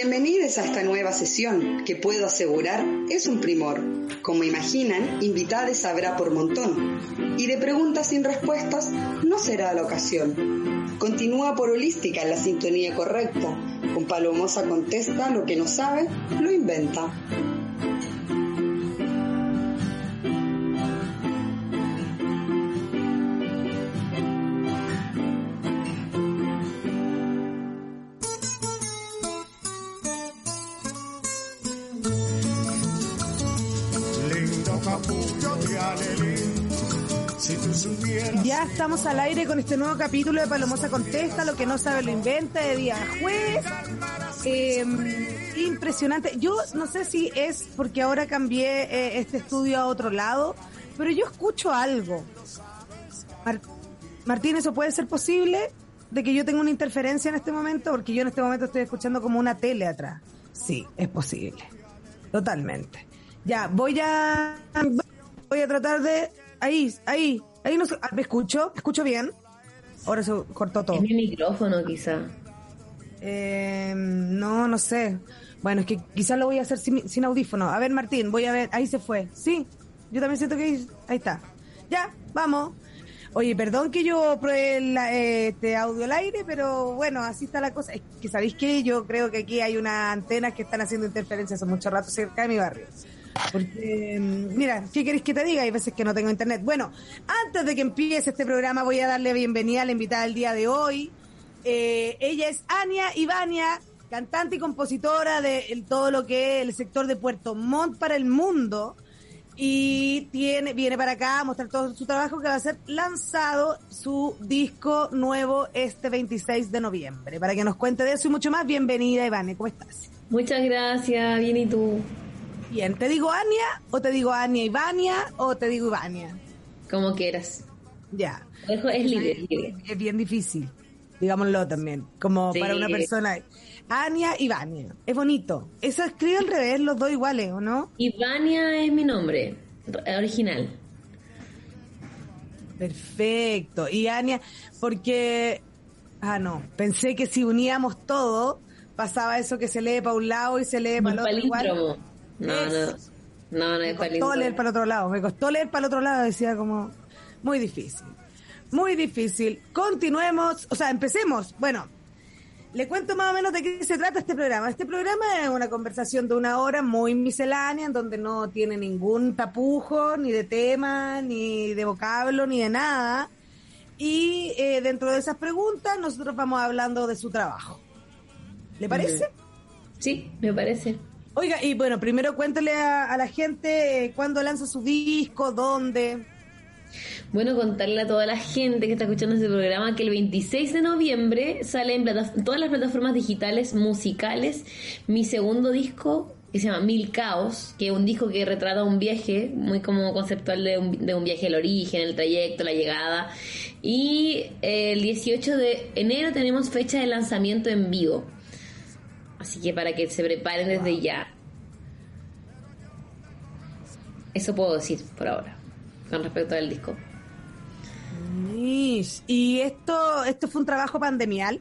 Bienvenidos a esta nueva sesión que puedo asegurar es un primor. Como imaginan, invitados habrá por montón. Y de preguntas sin respuestas no será la ocasión. Continúa por holística en la sintonía correcta. Con Palomosa contesta lo que no sabe, lo inventa. Estamos al aire con este nuevo capítulo de Palomosa Contesta, lo que no sabe lo inventa, de día jueves. Eh, impresionante. Yo no sé si es porque ahora cambié eh, este estudio a otro lado, pero yo escucho algo. Mar- Martín, ¿eso puede ser posible? De que yo tenga una interferencia en este momento, porque yo en este momento estoy escuchando como una tele atrás. Sí, es posible. Totalmente. Ya, voy a voy a tratar de ahí, ahí, ahí no sé, ah, me escucho, escucho bien. Ahora se cortó todo. Es mi micrófono, quizá. Eh, no, no sé. Bueno, es que quizás lo voy a hacer sin, sin audífono. A ver, Martín, voy a ver. Ahí se fue. Sí, yo también siento que ahí, ahí está. Ya, vamos. Oye, perdón que yo pruebe la- eh, este audio al aire, pero bueno, así está la cosa. Es que sabéis que yo creo que aquí hay unas antenas que están haciendo interferencias hace mucho rato cerca de mi barrio. Porque, mm, mira, ¿qué queréis que te diga? Hay veces que no tengo internet. Bueno, antes de que empiece este programa, voy a darle bienvenida a la invitada del día de hoy. Eh, ella es Ania Ivania, cantante y compositora de todo lo que es el sector de Puerto Montt para el mundo. Y tiene, viene para acá a mostrar todo su trabajo que va a ser lanzado su disco nuevo este 26 de noviembre. Para que nos cuente de eso y mucho más, bienvenida Ivania, ¿cómo estás? Muchas gracias, bien y tú. Bien, ¿te digo Ania o te digo Ania Ivania o te digo Ivania? Como quieras. Ya. Es libre, libre. Es bien difícil, digámoslo también, como Sí. para una persona. Ania Ivania, es bonito. Eso escribe al revés, los dos iguales, ¿o no? Ivania es mi nombre original. Perfecto. Y Ania, porque, ah, no, pensé que si uníamos todo, pasaba eso que se lee para un lado y se lee para el otro igual. No, no. No, no Me es costó palíndromo. leer para el otro lado, me costó leer para el otro lado, decía como, muy difícil. Muy difícil. Continuemos, o sea, empecemos. Bueno, le cuento más o menos de qué se trata este programa. Este programa es una conversación de una hora muy miscelánea, en donde no tiene ningún tapujo, ni de tema, ni de vocablo, ni de nada. Y eh, dentro de esas preguntas, nosotros vamos hablando de su trabajo. ¿Le parece? Sí, me parece. Oiga, y bueno, primero cuéntale a, la gente eh, cuándo lanza su disco, dónde. Bueno, contarle a toda la gente que está escuchando este programa que el 26 de noviembre sale en todas las plataformas digitales musicales mi segundo disco que se llama Mil Caos, que es un disco que retrata un viaje muy como conceptual de un, de un viaje al origen, el trayecto, la llegada. Y eh, el 18 de enero tenemos fecha de lanzamiento en vivo. Así que para que se preparen desde ya. Eso puedo decir por ahora, con respecto al disco. Y esto, esto fue un trabajo pandemial.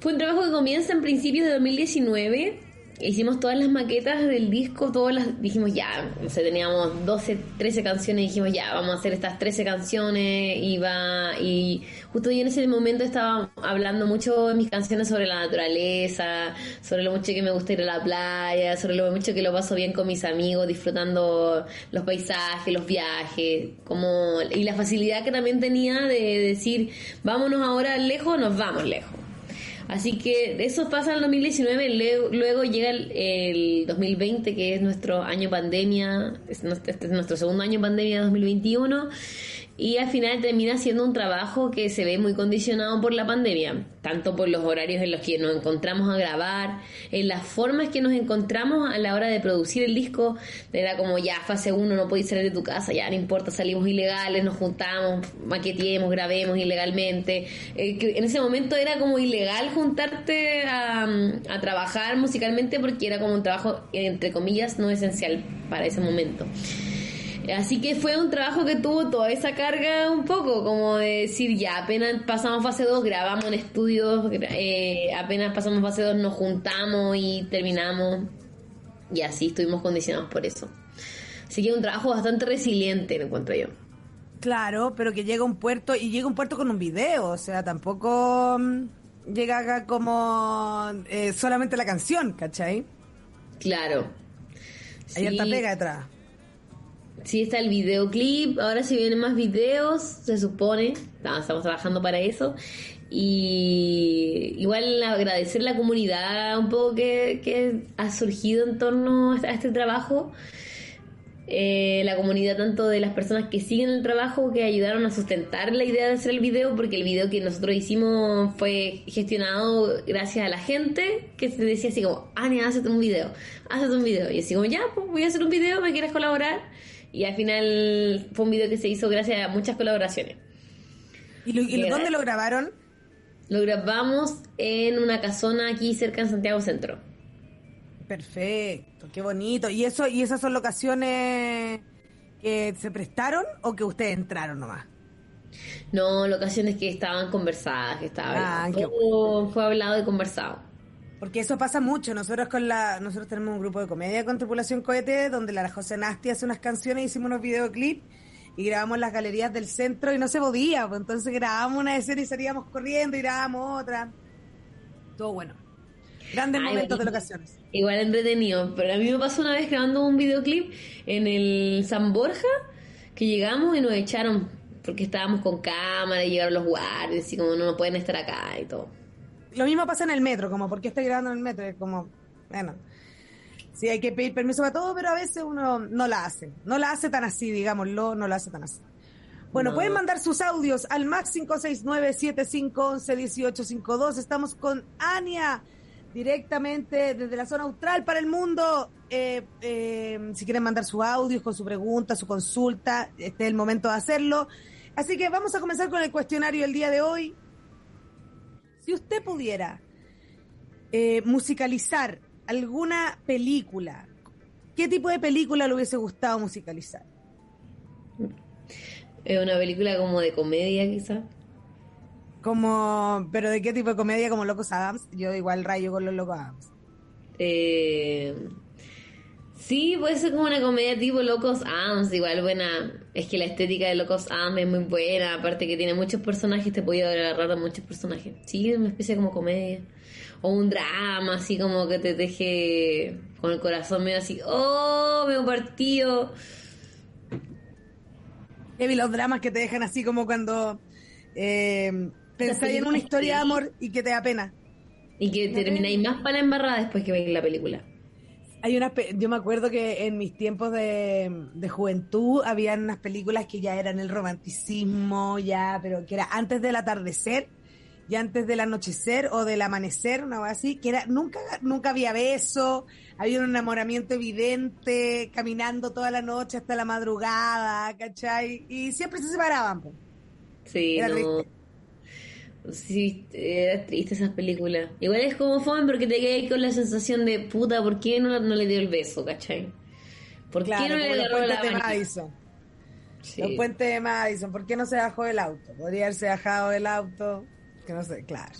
Fue un trabajo que comienza en principios de 2019. Hicimos todas las maquetas del disco, todas las dijimos ya, o sea, teníamos 12, 13 canciones, dijimos ya, vamos a hacer estas 13 canciones y y justo yo en ese momento estaba hablando mucho en mis canciones sobre la naturaleza, sobre lo mucho que me gusta ir a la playa, sobre lo mucho que lo paso bien con mis amigos, disfrutando los paisajes, los viajes, como y la facilidad que también tenía de decir, vámonos ahora lejos, nos vamos lejos. Así que eso pasa en el 2019, luego, luego llega el, el 2020, que es nuestro año pandemia, es este es nuestro segundo año pandemia 2021, y al final termina siendo un trabajo que se ve muy condicionado por la pandemia, tanto por los horarios en los que nos encontramos a grabar, en las formas que nos encontramos a la hora de producir el disco, era como ya fase 1 no podéis salir de tu casa, ya no importa, salimos ilegales, nos juntamos, maqueteemos, grabemos ilegalmente. Eh, en ese momento era como ilegal juntarte a, a trabajar musicalmente porque era como un trabajo, entre comillas, no esencial para ese momento. Así que fue un trabajo que tuvo toda esa carga un poco, como de decir, ya apenas pasamos fase 2, grabamos en estudios, eh, apenas pasamos fase 2 nos juntamos y terminamos. Y así estuvimos condicionados por eso. Así que un trabajo bastante resiliente, lo encuentro yo. Claro, pero que llega a un puerto y llega a un puerto con un video, o sea, tampoco mm, llega acá como eh, solamente la canción, ¿cachai? Claro. Hay Sí. harta pega detrás. Sí, está el videoclip, ahora se vienen más videos, se supone, estamos trabajando para eso. Y igual agradecer la comunidad un poco que, que ha surgido en torno a este trabajo. Eh, la comunidad tanto de las personas que siguen el trabajo, que ayudaron a sustentar la idea de hacer el video, porque el video que nosotros hicimos fue gestionado gracias a la gente que se decía así como, Ania, hazte un video, hazte un video. Y así como, ya, pues voy a hacer un video, ¿me quieres colaborar? Y al final fue un video que se hizo gracias a muchas colaboraciones. ¿Y, lo- y Qué dónde lo grabaron? Lo grabamos en una casona aquí cerca en Santiago Centro. Perfecto, qué bonito. ¿Y eso y esas son locaciones que se prestaron o que ustedes entraron nomás? No, locaciones que estaban conversadas, que estaban. Ah, qué fue hablado y conversado. Porque eso pasa mucho. Nosotros con la nosotros tenemos un grupo de comedia con Tripulación Cohete donde la José Nasti hace unas canciones, hicimos unos videoclips y grabamos las galerías del centro y no se podía, pues entonces grabamos una escena y salíamos corriendo y grabamos otra. Todo bueno. Grandes Ay, momentos de locaciones. Igual entretenido. Pero a mí me pasó una vez grabando un videoclip en el San Borja que llegamos y nos echaron porque estábamos con cámara y llegaron los guardias y como no, no pueden estar acá y todo. Lo mismo pasa en el metro, como ¿por qué estoy grabando en el metro? Es como, bueno, sí hay que pedir permiso para todo, pero a veces uno no la hace. No la hace tan así, digámoslo, no la hace tan así. Bueno, No. pueden mandar sus audios al max 569-7511-1852. Estamos con Ania, directamente desde la zona austral para el mundo. Eh, eh, si quieren mandar sus audios con su pregunta, su consulta, este es el momento de hacerlo. Así que vamos a comenzar con el cuestionario el día de hoy. Si usted pudiera eh, musicalizar alguna película, ¿qué tipo de película le hubiese gustado musicalizar? Es una película como de comedia quizá. Como, pero ¿de qué tipo de comedia? Como Locos Adams. Yo igual rayo con los Locos Adams. Eh, sí, puede ser como una comedia tipo Locos Adams, igual buena. Es que la estética de Locos Adams es muy buena, aparte que tiene muchos personajes, te podía agarrar a muchos personajes. Sí, una especie como comedia. O un drama, así como que te deje con el corazón medio así, oh, medio partido. He los dramas que te dejan así como cuando eh, pensáis en una historia de amor y que te da pena. Y que termináis más para la embarrada después que veis la película. Hay unas, yo me acuerdo que en mis tiempos de, de juventud habían unas películas que ya eran el romanticismo, ya, pero que era antes del atardecer y antes del anochecer o del amanecer, una cosa así, que era, nunca, nunca había beso, había un enamoramiento evidente, caminando toda la noche hasta la madrugada, ¿cachai? Y siempre se separaban, po. Sí, Era no. triste. Sí, era triste esas películas. Igual es como fome porque te quedas con la sensación de puta, ¿por qué no, no le dio el beso, cachai? ¿Por Claro, qué no como le los agarró puentes la de? Madison. Sí. Los puentes de Madison, ¿por qué no se bajó del auto? Podría haberse bajado del auto, que no sé, claro.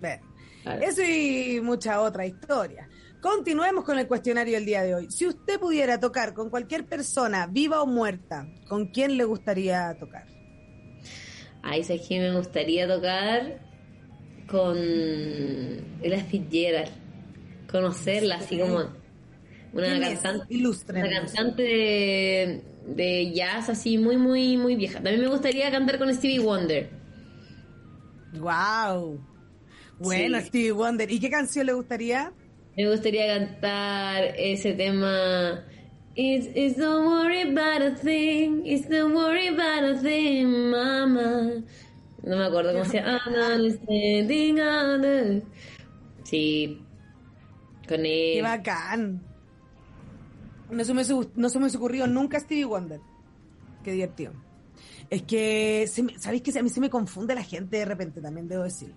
Claro. eso y mucha otra historia. Continuemos con el cuestionario del día de hoy. Si usted pudiera tocar con cualquier persona, viva o muerta, ¿con quién le gustaría tocar? Ay, ¿sabes qué me gustaría tocar? Con Ella Fitzgerald. Conocerla, así como una cantante. Una cantante de, de jazz así muy, muy, muy vieja. También me gustaría cantar con Stevie Wonder. Wow. Bueno, Sí. Stevie Wonder. ¿Y qué canción le gustaría? Me gustaría cantar ese tema It's, it's don't worry about a thing, it's don't worry about a thing, mama. No me acuerdo cómo se llama. I'm not standing on the- Sí. Con Qué él. bacán. No se, me, no se me ocurrido nunca Stevie Wonder. Qué divertido. Es que, ¿sabéis que a mí se me confunde la gente de repente también, debo decirlo.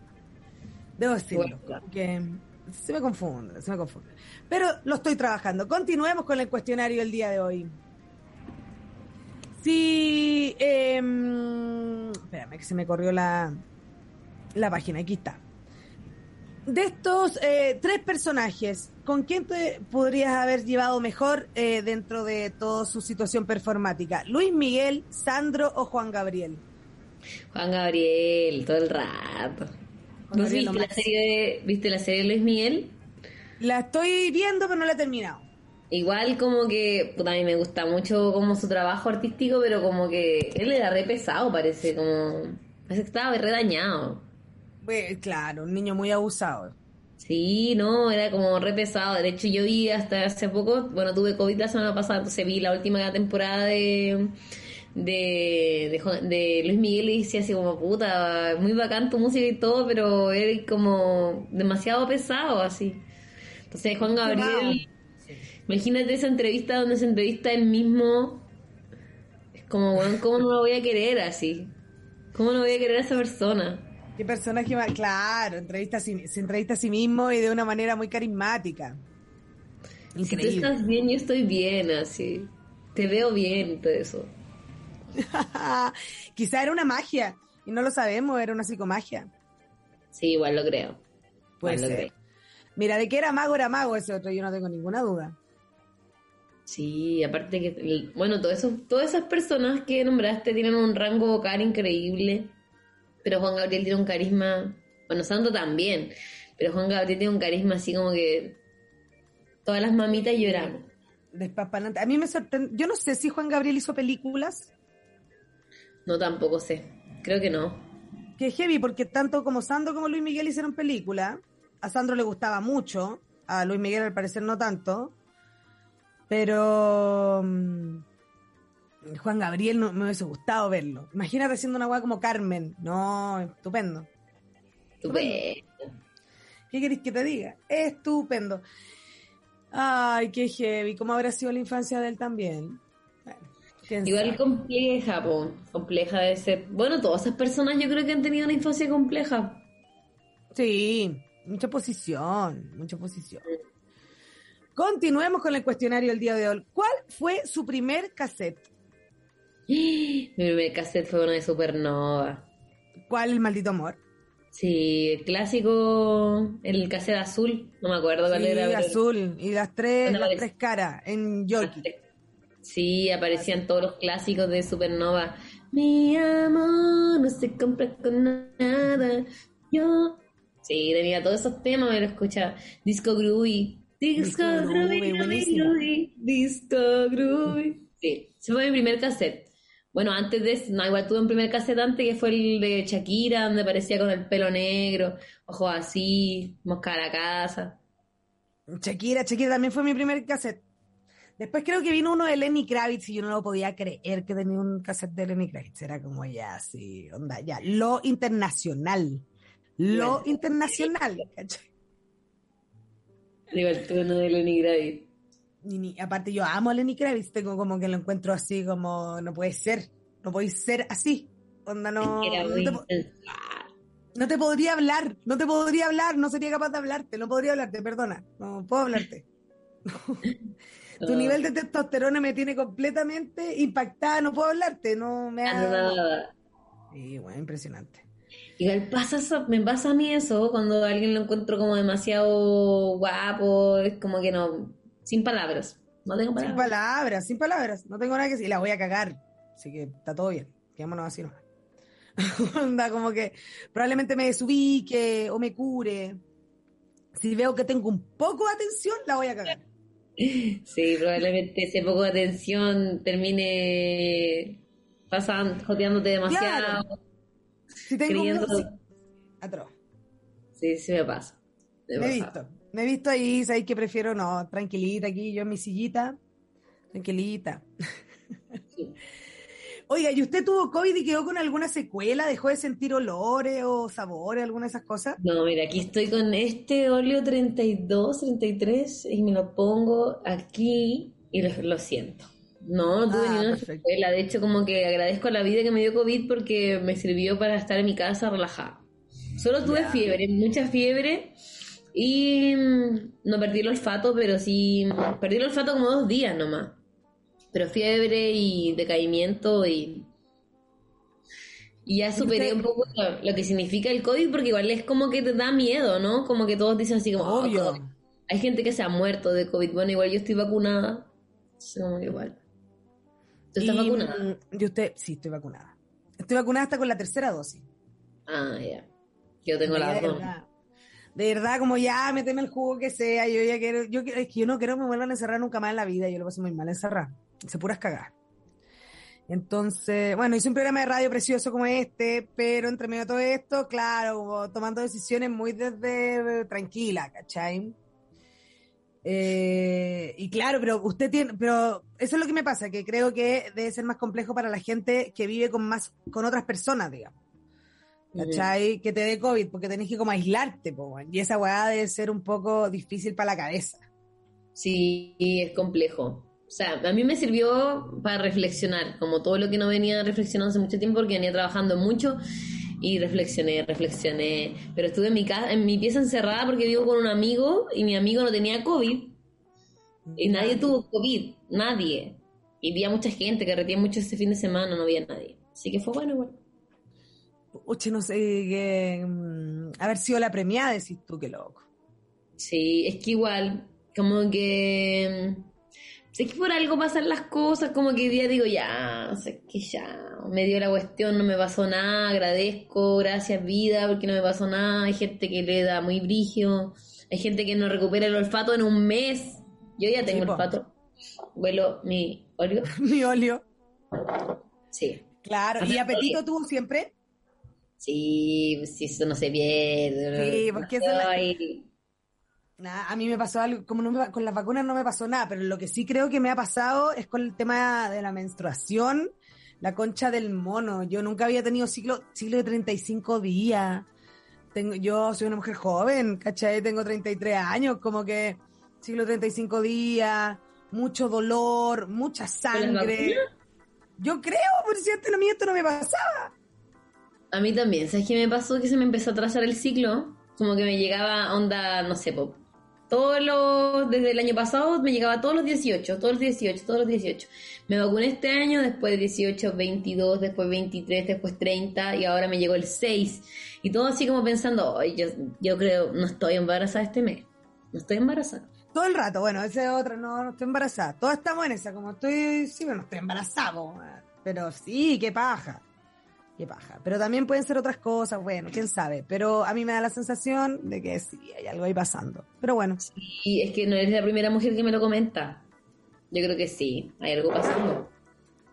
Debo decirlo. Bueno. Que se me confunde, se me confunde. Pero lo estoy trabajando. Continuemos con el cuestionario del día de hoy. Si. em, espérame, que se me corrió la, la página. Aquí está. De estos eh, tres personajes, ¿con quién te podrías haber llevado mejor eh, dentro de toda su situación performática? ¿Luis Miguel, Sandro o Juan Gabriel? Juan Gabriel, todo el rato. Juan ¿No Gabriel, lo viste la, máximo. serie de, ¿Viste la serie de Luis Miguel? La estoy viendo, pero no la he terminado. Igual como que, puta, a mí me gusta mucho como su trabajo artístico, pero como que él era re pesado, parece, como... Parece que estaba re dañado. Pues, claro, un niño muy abusado. Sí, no, era como re pesado. De hecho, yo vi hasta hace poco, bueno, tuve COVID la semana pasada, entonces vi la última temporada de, de, de, Luis Miguel y decía así como, puta, muy bacán tu música y todo, pero era como demasiado pesado, así. Entonces, Juan Gabriel, imagínate esa entrevista donde se entrevista él mismo. Es como, bueno, ¿cómo no lo voy a querer así? ¿Cómo no voy a querer a esa persona? ¿Qué personaje más? Claro, entrevista a sí- se entrevista a sí mismo y de una manera muy carismática. Si tú estás bien, yo estoy bien, así. Te veo bien todo eso. Quizá era una magia y no lo sabemos, era una psicomagia. Sí, igual lo creo. Puede Igual lo ser. creo. Mira, de que era mago, era mago ese otro, yo no tengo ninguna duda. Sí, aparte que, bueno, todo eso, todas esas personas que nombraste tienen un rango vocal increíble, pero Juan Gabriel tiene un carisma, bueno, Santo también, pero Juan Gabriel tiene un carisma así como que todas las mamitas lloramos. Despampanante. A mí me sorprende. Yo no sé si Juan Gabriel hizo películas. No, tampoco sé, creo que no. Que heavy, porque tanto como Sandro como Luis Miguel hicieron película. A Sandro le gustaba mucho, a Luis Miguel al parecer no tanto. Pero mm, Juan Gabriel no me hubiese gustado verlo. Imagínate haciendo una weá como Carmen. No, estupendo. Estupendo. ¿Qué querés que te diga? Estupendo. Ay, qué heavy. ¿Cómo habrá sido la infancia de él también? Igual sabe. compleja, po. compleja de ser. Bueno, todas esas personas yo creo que han tenido una infancia compleja. Sí, mucha posición, mucha posición. Continuemos con el cuestionario del día de hoy. ¿Cuál fue su primer cassette? Mi primer cassette fue uno de Supernova. ¿Cuál el maldito amor? Sí, el clásico, el cassette azul, no me acuerdo cuál Sí, era. pero- azul y las tres, ¿Dónde las tres caras en Yorkie. Sí, aparecían todos los clásicos de Supernova. Mi amor no se compra con nada. Yo. Sí, tenía todos esos temas, me lo escuchaba. Disco Groovy. Disco, Disco Groovy, Disco Groovy. Sí, ese fue mi primer cassette. Bueno, antes de eso, no, igual tuve un primer cassette antes que fue el de Shakira, donde aparecía con el pelo negro, ojos así, mosca a la casa. Shakira, Shakira también fue mi primer cassette. Después creo que vino uno de Lenny Kravitz y yo no lo podía creer que tenía un cassette de Lenny Kravitz. Era como ya, así, onda, ya. Lo internacional. Lo internacional, ¿cachai? Igual uno de Lenny Kravitz. Y ni- aparte yo amo a Lenny Kravitz, tengo como que lo encuentro así como, no puede ser, no podéis ser así. Onda, no, Era no, te, no te podría hablar, no te podría hablar, no sería capaz de hablarte, no podría hablarte, perdona, no puedo hablarte. tu No. nivel de testosterona me tiene completamente impactada, no puedo hablarte, no me Ah, ha... nada. Sí, bueno, impresionante. Igual pasa eso- me pasa a mí eso, cuando a alguien lo encuentro como demasiado guapo, es como que no, sin palabras, no tengo Sin palabras. palabras, sin palabras, no tengo nada que decir, la voy a cagar, así que está todo bien, quedémonos así nomás. Onda, como que probablemente me desubique o me cure. Si veo que tengo un poco de atención, la voy a cagar. Sí, probablemente ese poco de atención termine pasando, joteándote demasiado. Si tengo Creyendo- miedo, sí. Atroz. Sí, sí me pasa. Me Me he visto. Me he visto ahí, sabéis que prefiero no, tranquilita aquí, yo en mi sillita, Tranquilita. Oiga, ¿y usted tuvo COVID y quedó con alguna secuela? ¿Dejó de sentir olores o sabores, alguna de esas cosas? No, mira, aquí estoy con este óleo 32, 33 y me lo pongo aquí y lo, lo siento. No, no tuve Ah, perfecto. secuela. De hecho, como que agradezco a la vida que me dio COVID porque me sirvió para estar en mi casa relajada. Solo tuve Ya. fiebre, mucha fiebre y mm, no perdí el olfato, pero sí perdí el olfato como dos días nomás. Pero fiebre y decaimiento y y ya superé un poco lo, lo que significa el COVID porque igual es como que te da miedo, ¿no? Como que todos dicen así como, "Oh, Obvio. COVID". Hay gente que se ha muerto de COVID. Bueno, igual yo estoy vacunada. que igual. ¿Tú estás Y, vacunada? mm, ¿Y usted? Sí, estoy vacunada. Estoy vacunada hasta con la tercera dosis. Ah, ya. Yo tengo las dos. De verdad, como ya, méteme el jugo que sea, yo ya quiero, yo quiero- es que yo no quiero que me vuelvan a encerrar nunca más en la vida, yo lo paso muy mal encerrar, se puras cagar. Entonces, bueno, hice un programa de radio precioso como este, pero entre medio de todo esto, claro, tomando decisiones muy desde tranquila, ¿cachai? Eh, y claro, pero usted tiene, pero eso es lo que me pasa, que creo que debe ser más complejo para la gente que vive con más, con otras personas, digamos. ¿Cachai? Que te dé COVID, porque tenés que como aislarte, po, y esa weá debe ser un poco difícil para la cabeza. Sí, es complejo. O sea, a mí me sirvió para reflexionar, como todo lo que no venía reflexionando hace mucho tiempo porque venía trabajando mucho y reflexioné, reflexioné. Pero estuve en mi casa, en mi pieza encerrada porque vivo con un amigo y mi amigo no tenía COVID y nadie tuvo COVID, nadie. Y vi a mucha gente que retía mucho ese fin de semana, no había nadie. Así que fue bueno, igual. Oye, no sé, que, mm, haber sido la premiada, decís tú, qué loco. Sí, es que igual, como que. Sé que por algo pasan las cosas, como que hoy día digo, ya, sé que ya, me dio la cuestión, no me pasó nada, agradezco, gracias vida, porque no me pasó nada. Hay gente que le da muy brigio, hay gente que no recupera el olfato en un mes. Yo ya tengo Sí, olfato, huelo mi óleo. Mi óleo. Sí, Claro, ¿y apetito tuvo siempre? sí, sí, eso no se pierde. Sí, porque eso es la- Nah, a mí me pasó algo, como no me- con las vacunas no me pasó nada, pero lo que sí creo que me ha pasado es con el tema de la menstruación, la concha del mono. Yo nunca había tenido ciclo, ciclo de 35 días. Tengo, yo soy una mujer joven, ¿cachai? Tengo 33 años, como que ciclo de 35 días, mucho dolor, mucha sangre. Yo creo, por cierto, a mí esto no me pasaba. A mí también, ¿sabes qué me pasó? Que se me empezó a atrasar el ciclo. Como que me llegaba onda, no sé, po, todos los, desde el año pasado me llegaba todos los 18, todos los 18, todos los 18. Me vacuné este año, después 18, 22, después 23, después 30 y ahora me llegó el 6. Y todo así como pensando, "Ay, yo, yo creo, no estoy embarazada este mes. No estoy embarazada. Todo el rato, bueno, ese es otro, no, no estoy embarazada. Todos estamos en esa, como estoy, sí, bueno, estoy embarazado. Pero sí, qué paja. Qué paja. Pero también pueden ser otras cosas, bueno, quién sabe. Pero a mí me da la sensación de que sí, hay algo ahí pasando. Pero bueno, Y es que no eres la primera mujer que me lo comenta. Yo creo que sí, hay algo pasando.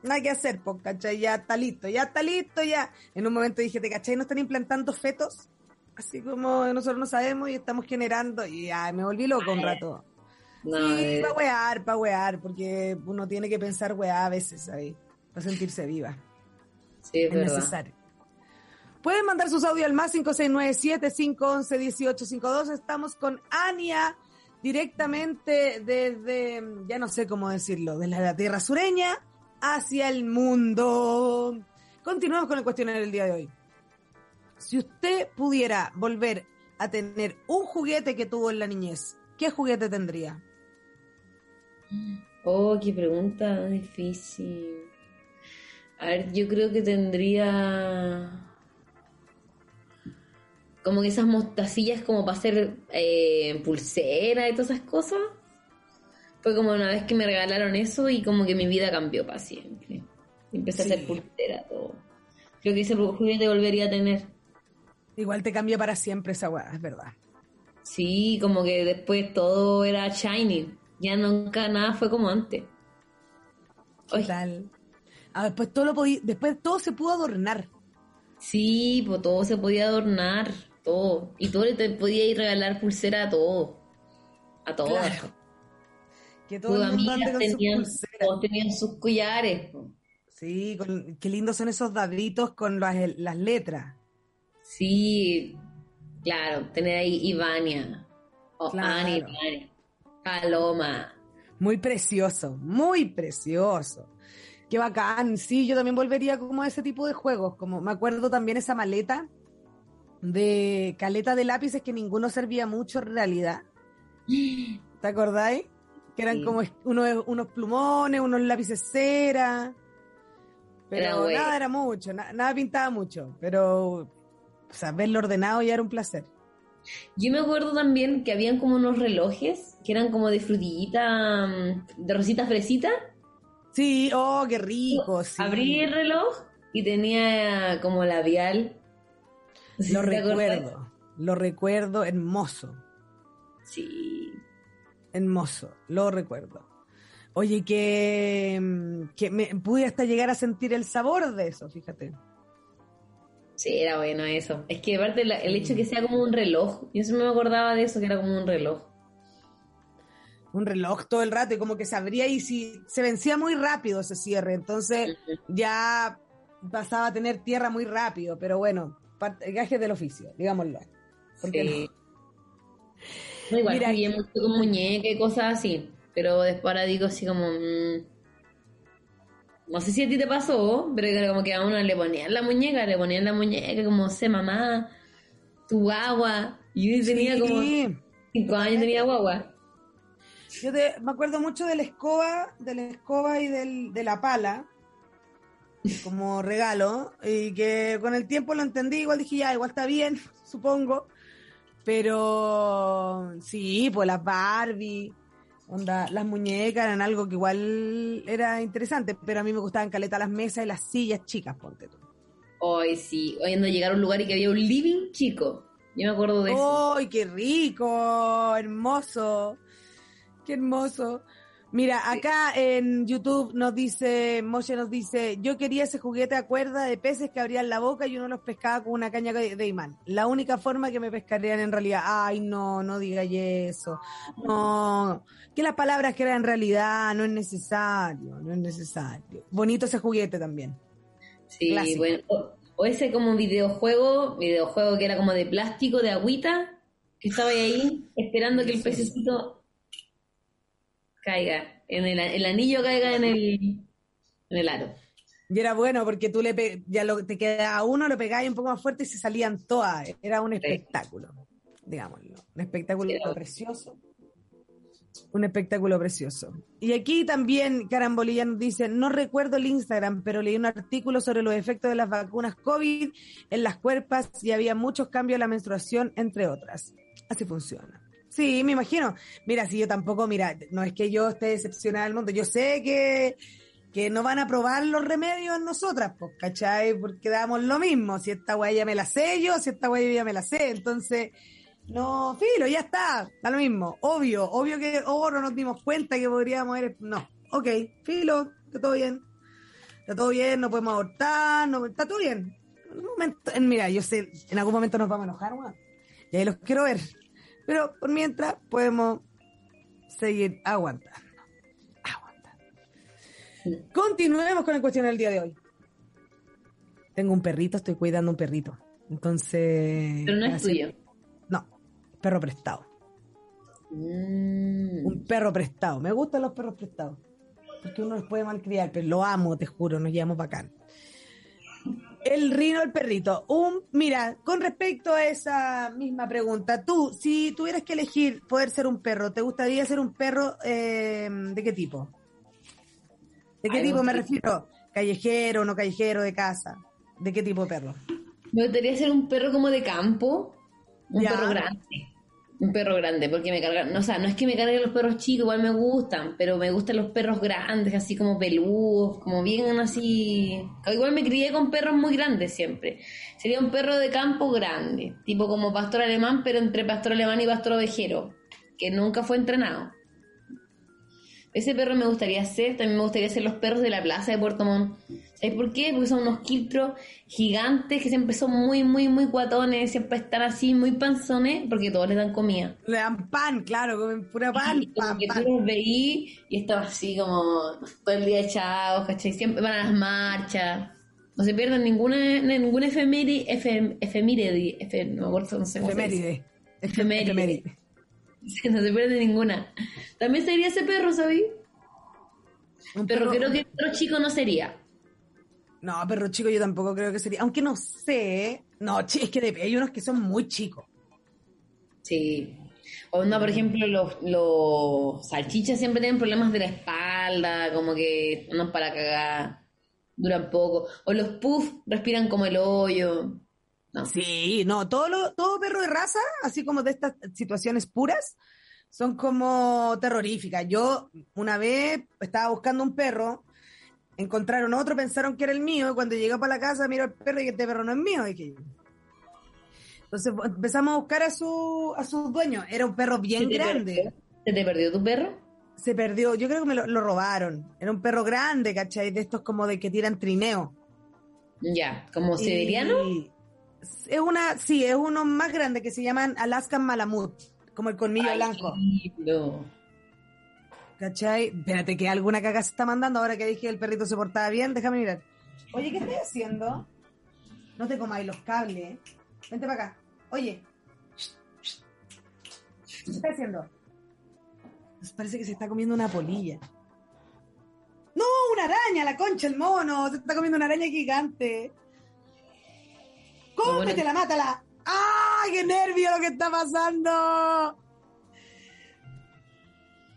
nada que hacer, pues, ¿cachai? Ya está listo, ya está listo, ya. En un momento dije, ¿te cachai? ¿No están implantando fetos? Así como nosotros no sabemos y estamos generando. Y ya, me volví loco un rato. No, sí, eh, para wear, para wear, porque uno tiene que pensar weá a veces, ¿sabes? Para sentirse viva. Sí, es es verdad. necesario. Pueden mandar sus audios al más 5697-511-1852. Estamos con Ania directamente desde, ya no sé cómo decirlo, desde la tierra sureña hacia el mundo. Continuamos con el cuestionario del día de hoy. Si usted pudiera volver a tener un juguete que tuvo en la niñez, ¿qué juguete tendría? Oh, qué pregunta difícil. A ver, yo creo que tendría como que esas mostacillas como para hacer eh, pulsera y todas esas cosas. Fue como una vez que me regalaron eso y como que mi vida cambió para siempre. Empecé a hacer pulsera, todo. Creo que ese juguete volvería a tener. Igual te cambió para siempre esa weá, es verdad. Sí, como que después todo era shiny. Ya nunca nada fue como antes. ¿Qué Ay, Ah, después todo lo podí, después todo se pudo adornar. Sí, pues todo se podía adornar, todo. Y todo le te podía ir a regalar pulsera a todo. A todos. Claro. Que todo Tus el mundo amigas ande con sus tenían, todos tenían sus collares. Sí, con- qué lindos son esos daditos con las, las letras. Sí, claro, tener ahí Ivania, o Claro. Ivania, Paloma. Muy precioso, muy precioso. Qué bacán. Sí, yo también volvería como a ese tipo de juegos. Como me acuerdo también esa maleta de caleta de lápices que ninguno servía mucho en realidad. ¿Te acordáis? Que eran Sí. como unos, unos plumones, unos lápices cera. Pero Era bueno. nada era mucho, na- nada pintaba mucho. Pero, o sea, verlo ordenado ya era un placer. Yo me acuerdo también que habían como unos relojes que eran como de frutillita, mm, de rosita fresita. Sí, oh, qué rico. Sí. Abrí el reloj y tenía como labial. No sé Lo si recuerdo, lo recuerdo hermoso, Sí. hermoso, lo recuerdo. Oye, que, mm, que me pude hasta llegar a sentir el sabor de eso, fíjate. Sí, era bueno eso. Es que aparte el hecho de que sea como un reloj, yo siempre me acordaba de eso, que era como un reloj. Un reloj todo el rato y como que se abría y si se vencía muy rápido ese cierre, entonces ya pasaba a tener tierra muy rápido, pero bueno, gajes del oficio, digámoslo. ¿Por qué Sí. No, igual Mira, mucho con muñeca y cosas así, pero después ahora digo así como... mm, no sé si a ti te pasó, pero como que a uno le ponían la muñeca, le ponían la muñeca como, sé mamá, tu guagua. Y yo tenía Sí. como cinco años, tenía guagua. Yo te- me acuerdo mucho de la escoba, de la escoba y del, de la pala, como regalo, y que con el tiempo lo entendí, igual dije, ya, igual está bien, supongo, pero sí, pues las Barbie, onda, las muñecas eran algo que igual era interesante, pero a mí me gustaban caleta las mesas y las sillas chicas, ponte tú. Hoy sí, hoy ando a llegar a un lugar y que había un living chico. Yo me acuerdo de eso. ¡Ay, qué rico! Hermoso. Qué hermoso. Mira, acá en YouTube nos dice, Moshe nos dice, yo quería ese juguete a cuerda de peces que abrían la boca y uno los pescaba con una caña de imán. La única forma que me pescarían en realidad. Ay, no, no digas eso. No, que las palabras que eran en realidad no es necesario, no es necesario. Bonito ese juguete también. Sí, Clásico. bueno. O, o ese como videojuego, videojuego que era como de plástico, de agüita, que estaba ahí esperando que el pececito caiga, en el, el anillo caiga en el, en el aro. Y era bueno porque tú le pe- ya lo, te quedaba uno, lo pegabas un poco más fuerte y se salían todas. Era un espectáculo, digámoslo. Un espectáculo precioso. Un espectáculo precioso. Y aquí también Carambolilla nos dice, no recuerdo el Instagram, pero leí un artículo sobre los efectos de las vacunas COVID en las cuerpas y había muchos cambios en la menstruación, entre otras. Así funciona. Sí, me imagino. Mira, si yo tampoco, mira, no es que yo esté decepcionada del mundo, yo sé que, que no van a probar los remedios en nosotras, pues, ¿cachai? Porque damos lo mismo, si esta weá me la sé yo, si esta weá ya me la sé, entonces, no, filo, ya está, da lo mismo, obvio, obvio que, oh, no nos dimos cuenta que podríamos haber, no, ok, filo, está todo bien, está todo bien, no podemos abortar, no, está todo bien. En un momento, en- mira, yo sé, en algún momento nos vamos a enojar, weón, y ahí los quiero ver, pero por mientras podemos seguir aguantando, aguantando. Continuemos con el cuestionario del día de hoy. Tengo un perrito, estoy cuidando un perrito. Entonces. Pero no es así- tuyo. No, perro prestado. Mm. Un perro prestado. Me gustan los perros prestados. Porque uno los puede malcriar, pero lo amo, te juro, nos llevamos bacán. El rino, el perrito. Un, mira, con respecto a esa misma pregunta, tú, si tuvieras que elegir poder ser un perro, ¿te gustaría ser un perro eh, de qué tipo? ¿De qué Ay, tipo me refiero? ¿Callejero, no callejero, de casa? ¿De qué tipo de perro? Me gustaría ser un perro como de campo, un Ya. perro grande. Un perro grande, porque me cargan, no, o sea, no es que me carguen los perros chicos, igual me gustan, pero me gustan los perros grandes, así como peludos, como bien así. Igual me crié con perros muy grandes siempre. Sería un perro de campo grande, tipo como pastor alemán, pero entre pastor alemán y pastor ovejero, que nunca fue entrenado. Ese perro me gustaría ser, también me gustaría ser los perros de la plaza de Puerto Montt. ¿Sabes por qué? Porque son unos quiltros gigantes que siempre son muy, muy, muy guatones, siempre están así, muy panzones, porque todos les dan comida. Le dan pan, claro, comen pura pan, Y como pan, que pan. tú los veí y están así como todo el día echados, ¿cachai? Siempre van a las marchas. No se pierden ninguna, ninguna efeméride, efem, efeméride, efe- no me acuerdo, no sé cómo se. Efeméride. Efeméride. Efeméride. Sí, no se pierde ninguna. También sería ese perro, ¿sabí? Un Pero perro- creo que perro chico no sería. No, perro chico yo tampoco creo que sería. Aunque no sé. No, es que hay unos que son muy chicos. Sí. O no, por ejemplo, los, los salchichas siempre tienen problemas de la espalda, como que andan para cagar, duran poco. O los puff respiran como el hoyo. No. Sí, no, todo, lo, todo perro de raza, así como de estas situaciones puras, son como terroríficas. Yo una vez estaba buscando un perro, encontraron otro, pensaron que era el mío, y cuando llegué para la casa miro al perro y este perro no es mío. y que- Entonces empezamos a buscar a su, a su dueño. Era un perro bien ¿Se te grande. perdió? ¿Se te perdió tu perro? Se perdió, yo creo que me lo, lo robaron. Era un perro grande, ¿cachai? De estos como de que tiran trineo. Ya, como siberiano. Y Es una, sí, es uno más grande que se llaman Alaskan Malamut, como el colmillo Ay, blanco. lindo. ¿Cachai? Espérate, que alguna caga se está mandando ahora que dije que el perrito se portaba bien. Déjame mirar. Oye, ¿qué estoy haciendo? No te comáis los cables. Vente para acá. Oye. ¿Qué estás haciendo? Pues parece que se está comiendo una polilla. ¡No! ¡Una araña! ¡La concha, el mono! Se está comiendo una araña gigante. ¡Cómetela, mátala! ¡Ay, qué nervio lo que está pasando!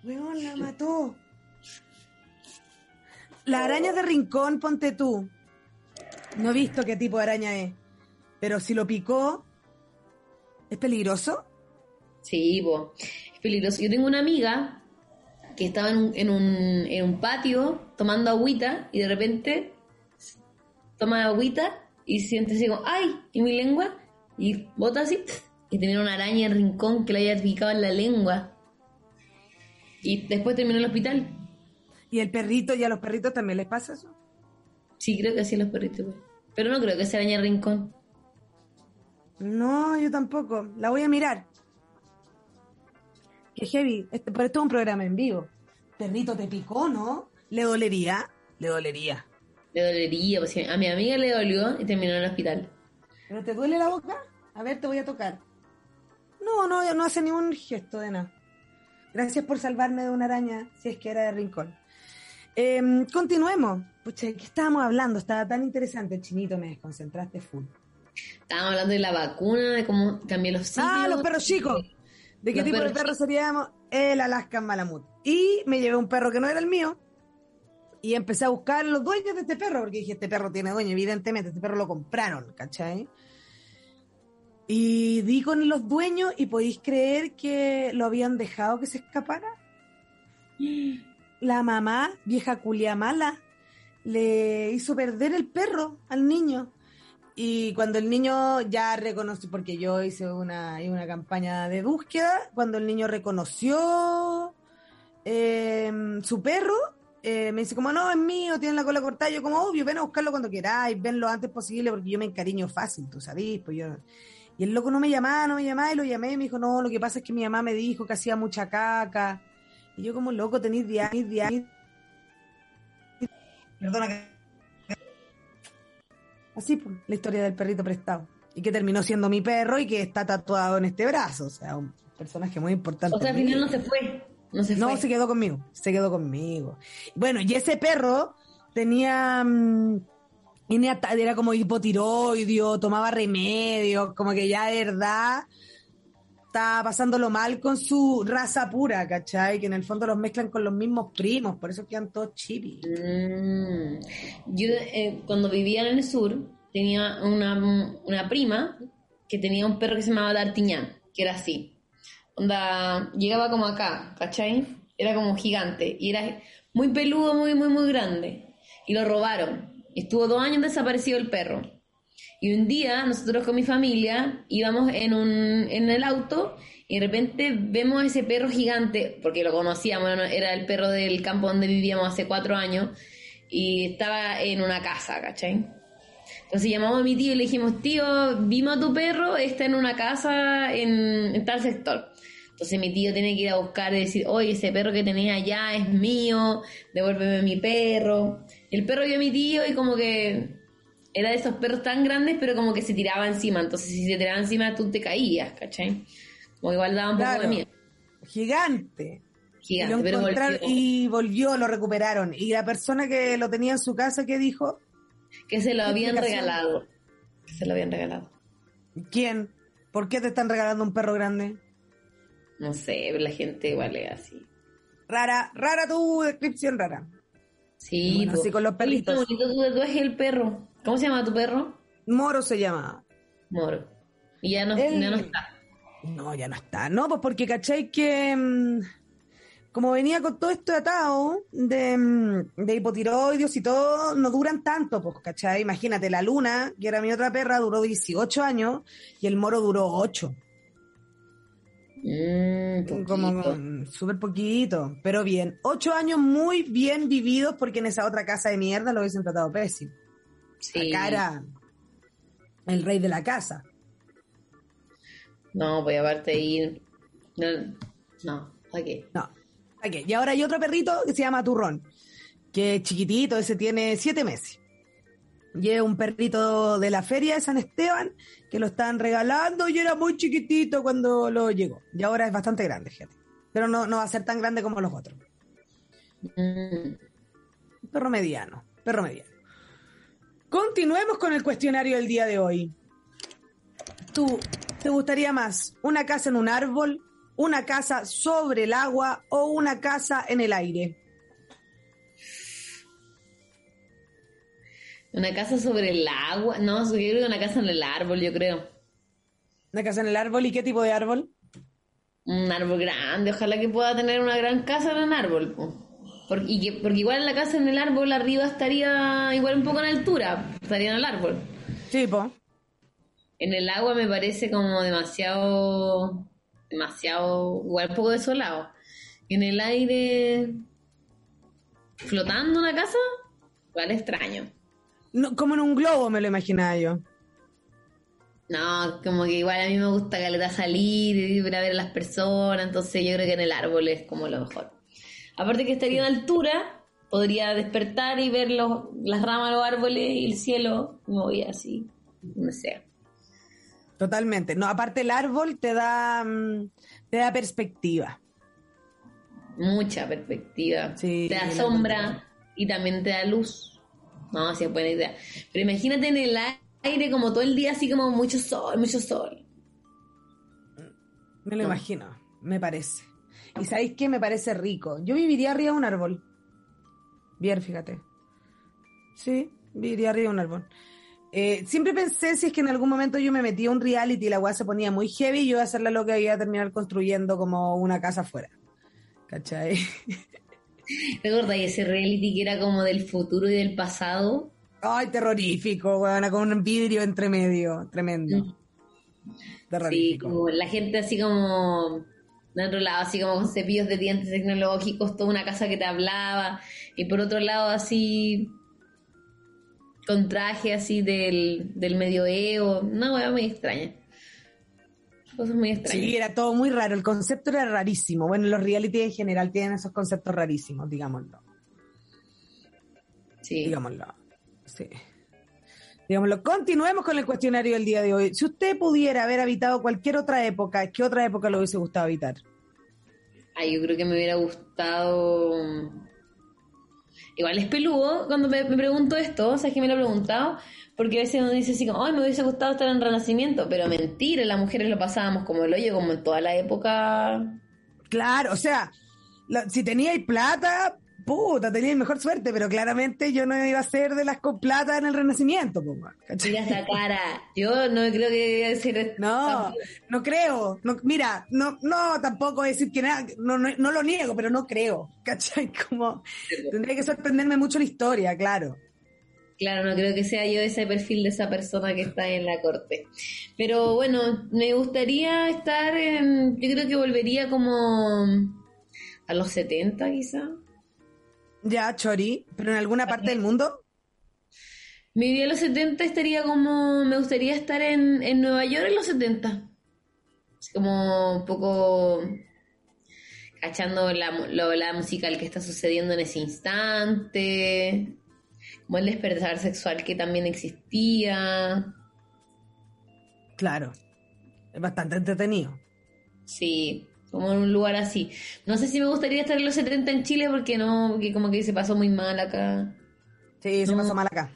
La mató. De rincón, ponte tú. No he visto qué tipo de araña es. Pero si lo picó, ¿es peligroso? Sí, po. es peligroso. Yo tengo una amiga que estaba en un, en un, en un patio tomando agüita y de repente toma agüita y siente así como, ¡ay! Y mi lengua, y bota así, y tenía una araña en el rincón que le había picado en la lengua. Y después terminó en el hospital. ¿Y el perrito, y a los perritos también les pasa eso? Sí, creo que así los perritos. Pero no creo que sea araña en rincón. No, yo tampoco. La voy a mirar. Qué heavy. Este, pero esto es un programa en vivo. Perrito te picó, ¿no? ¿Le dolería? Le dolería. Le dolería, pues sí, a mi amiga le dolió y terminó en el hospital. ¿Pero te duele la boca? A ver, te voy a tocar. No, no, no hace ningún gesto de nada. Gracias por salvarme de una araña, si es que era de rincón. Em, continuemos. Pucha, ¿qué estábamos hablando? Estaba tan interesante, chinito, me desconcentraste full. Estábamos hablando de la vacuna, de cómo cambió los sitios. Ah, los perros chicos. ¿De qué Los tipo de perro seríamos? El Alaskan Malamut. Y me llevé un perro que no era el mío. Y empecé a buscar los dueños de este perro, porque dije, este perro tiene dueño, evidentemente, este perro lo compraron, ¿cachai? Y di con los dueños y podéis creer que lo habían dejado que se escapara. La mamá, vieja culia mala, le hizo perder el perro al niño. Y cuando el niño ya reconoció, porque yo hice una, una campaña de búsqueda, cuando el niño reconoció eh, su perro, eh, me dice como, no, es mío, tiene la cola cortada. Yo como, obvio, ven a buscarlo cuando queráis, ven lo antes posible, porque yo me encariño fácil, tú sabís. Pues yo... Y el loco no me llamaba, no me llamaba, y lo llamé y me dijo, no, lo que pasa es que mi mamá me dijo que hacía mucha caca. Y yo como, loco, tenéis 10 años, 10 años. Perdona que... Así, pues, la historia del perrito prestado. Y que terminó siendo mi perro y que está tatuado en este brazo. O sea, un personaje muy importante. O sea, al final no se fue. No se No, fue. se quedó conmigo, se quedó conmigo. Bueno, y ese perro tenía, mm, era como hipotiroidio, tomaba remedios, como que ya de verdad estaba pasándolo mal con su raza pura, ¿cachai? Que en el fondo los mezclan con los mismos primos, por eso quedan todos chipis. Mm. Yo eh, cuando vivía en el sur tenía una, una prima que tenía un perro que se llamaba D'Artignan, que era así. Onda, llegaba como acá, ¿cachai? Era como gigante y era muy peludo, muy, muy, muy grande. Y lo robaron. Estuvo dos años desaparecido el perro. Y un día nosotros con mi familia íbamos en, un, en el auto y de repente vemos ese perro gigante, porque lo conocíamos, ¿no? era el perro del campo donde vivíamos hace cuatro años, y estaba en una casa, ¿cachai? Entonces llamamos a mi tío y le dijimos, tío, vimos a tu perro, está en una casa en, en tal sector. Entonces mi tío tiene que ir a buscar y decir, oye, ese perro que tenía allá es mío, devuélveme mi perro. El perro vio a mi tío y como que era de esos perros tan grandes, pero como que se tiraba encima. Entonces si se tiraba encima tú te caías, ¿cachai? Como igual daba un poco Claro. de miedo. Gigante. Gigante, y lo pero encontraron volvió. y volvió, lo recuperaron. Y la persona que lo tenía en su casa, ¿qué dijo? Que se lo ¿Qué habían regalado. Que se lo habían regalado. ¿Quién? ¿Por qué te están regalando un perro grande? No sé, la gente igual es así. Rara, rara tu descripción, rara. Sí, Bueno, po. así con los perritos. qué bonito tu tatuaje el perro. ¿Cómo se llama tu perro? Moro se llama. Moro. Y ya no, ya no está. No, ya no está. No, pues porque cachai que mm, como venía con todo esto atado de, mm, de hipotiroides y todo, no duran tanto, pues, cachai. Imagínate, la luna, que era mi otra perra, duró 18 años y el moro duró 8. Mm, poquito. Como mm, súper poquito, pero bien. 8 años muy bien vividos porque en esa otra casa de mierda lo hubiesen tratado pésimo. Sí. Acá era el rey de la casa. No, pues aparte ahí. No, no, aquí. No. Ok, Y ahora hay otro perrito que se llama Turrón, que es chiquitito, ese tiene siete meses. Es un perrito de la feria de San Esteban que lo estaban regalando y era muy chiquitito cuando lo llegó. Y ahora es bastante grande, fíjate. Pero no, no va a ser tan grande como los otros. Mm. Perro mediano, perro mediano. Continuemos con el cuestionario del día de hoy. ¿Tú te gustaría más una casa en un árbol, una casa sobre el agua o una casa en el aire? Una casa sobre el agua. No, yo creo que una casa en el árbol, yo creo. Una casa en el árbol y qué tipo de árbol? Un árbol grande. Ojalá que pueda tener una gran casa en un árbol. po. Porque, y que- porque igual la casa en el árbol arriba estaría igual un poco en altura. Estaría en el árbol. Tipo. En el agua me parece como demasiado. Demasiado. Igual un poco desolado. En el aire. Flotando una casa. Igual extraño. No, como en un globo me lo imaginaba yo. No, como que igual a mí me gusta caleta salir y ir a ver a las personas, entonces yo creo que en el árbol es como lo mejor. Aparte que estaría en altura, podría despertar y ver los, las ramas los árboles y el cielo, me voy así, no sé. Totalmente. No, aparte el árbol te da, mm, te da perspectiva. Mucha perspectiva. Sí, te da sombra y también te da luz. No, sí es buena idea. Pero imagínate en el aire como todo el día así como mucho sol, mucho sol. Me lo No. imagino, me parece. ¿Y sabéis qué? Me parece rico. Yo viviría arriba de un árbol. Bien, fíjate. Sí, viviría arriba de un árbol. Eh, siempre pensé si es que en algún momento yo me metía a un reality y la weá se ponía muy heavy y yo iba a hacer la loca y iba a terminar construyendo como una casa afuera. ¿Cachai? ¿Te acordás de ese reality que era como del futuro y del pasado? Ay, terrorífico, weona, con un vidrio entre medio. Tremendo. Mm. Sí, Terrorífico. como la gente así como de otro lado, así como con cepillos de dientes tecnológicos, toda una casa que te hablaba, y por otro lado así con traje así del, del medioevo, una hueá muy extraña. Cosas muy extrañas. Sí, era todo muy raro. El concepto era rarísimo. Bueno, los reality en general tienen esos conceptos rarísimos, digámoslo. Sí. Digámoslo. Sí. Digámoslo. Continuemos con el cuestionario del día de hoy. Si usted pudiera haber habitado cualquier otra época, ¿qué otra época le hubiese gustado habitar? Ay, yo creo que me hubiera gustado. Igual es peludo cuando me, me pregunto esto, o sea, es que me lo he preguntado, porque a veces uno dice así como, ay, me hubiese gustado estar en Renacimiento, pero mentira, las mujeres lo pasábamos como el hoyo, como en toda la época. Claro, o sea, la- si teníais plata, puta, teníais mejor suerte, pero claramente yo no iba a ser de las con plata en el Renacimiento, po. Mira esta cara, yo no creo que iba a decir. No, no creo. No, mira, no, no, tampoco decir que nada, no, no, no lo niego, pero no creo. ¿Cachai? Como, tendría que sorprenderme mucho la historia, claro. Claro, no creo que sea yo ese perfil de esa persona que está en la corte. Pero bueno, me gustaría estar en. Yo creo que volvería como a los 70 quizá. Ya, Chori, pero en alguna parte del mundo. Mi vida en los 70 estaría como. Me gustaría estar en, en Nueva York en los 70. Así como un poco. cachando la, lo- la musical que está sucediendo en ese instante. Como el despertar sexual que también existía. Claro. Es bastante entretenido. Sí, como en un lugar así. No sé si me gustaría estar en los 70 en Chile porque no, porque como que se pasó muy mal acá. Sí, se No. pasó mal acá.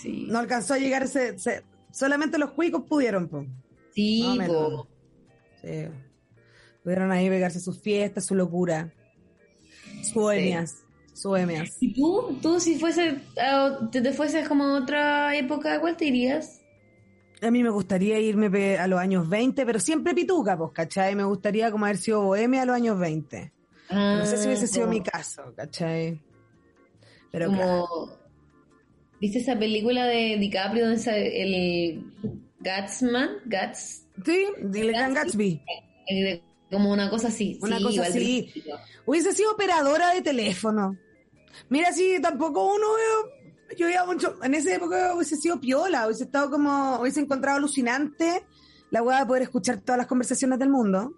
Sí. No alcanzó a llegar ese- solamente los cuicos pudieron, po. Sí, Más o menos. po. Sí. Pudieron ahí pegarse sus fiestas, su locura. Sus bohemias. Sus bohemias. ¿Y tú? ¿Tú si fuese, a- te, te fueses como a otra época, cuál te irías? A mí me gustaría irme a los años 20, pero siempre pituca, pues, ¿cachai? Me gustaría como haber sido bohemia a los años 20. Ah, No sé si hubiese sido como- mi caso, ¿cachai? Pero como, claro. ¿Viste esa película de DiCaprio donde sale el Gatsman? Gats, Sí, dile Gran Gatsby. eh, como una cosa así. Una sí, cosa de así. Hubiese sido operadora de teléfono. Mira, sí, tampoco uno eh, yo iba mucho, en esa época hubiese sido piola, hubiese estado como, hubiese encontrado alucinante la hueá de poder escuchar todas las conversaciones del mundo,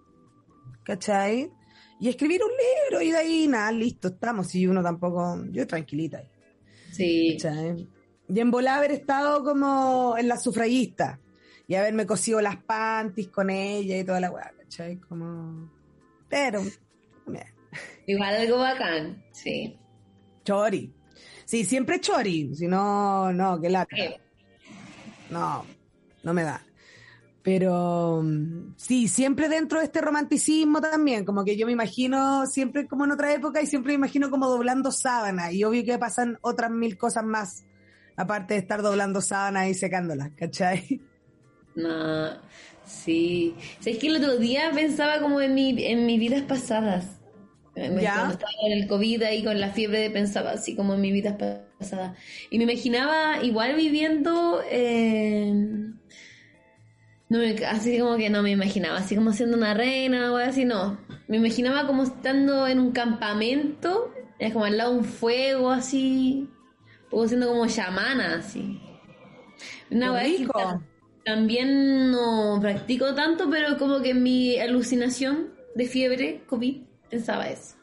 ¿cachai? Y escribir un libro y de ahí, nada, listo, estamos, y uno tampoco, yo tranquilita ahí, Sí. ¿cachai? Y en volar haber estado como en la sufragista y haberme cosido las panties con ella y toda la weá, ¿cachai? Como, pero, mira, Igual algo bacán, sí. Chori. Sí, siempre chori. Si no, no, que lata. Eh, No, no me da. Pero mm, sí, siempre dentro de este romanticismo también, como que yo me imagino siempre como en otra época y siempre me imagino como doblando sábanas y obvio que pasan otras mil cosas más, aparte de estar doblando sábanas y secándolas, ¿cachai? No, sí. ¿Sabes que el otro día pensaba como en, mi, en mis vidas pasadas? ¿Ya? Cuando estaba con el COVID ahí con la fiebre pensaba así como en mis vidas pasadas. Y me imaginaba igual viviendo... eh, no me- así como que no me imaginaba, así como siendo una reina o algo así, no. Me imaginaba como estando en un campamento, es como al lado de un fuego así, o siendo como chamana así. Una que también no practico tanto, pero como que en mi alucinación de fiebre COVID pensaba eso.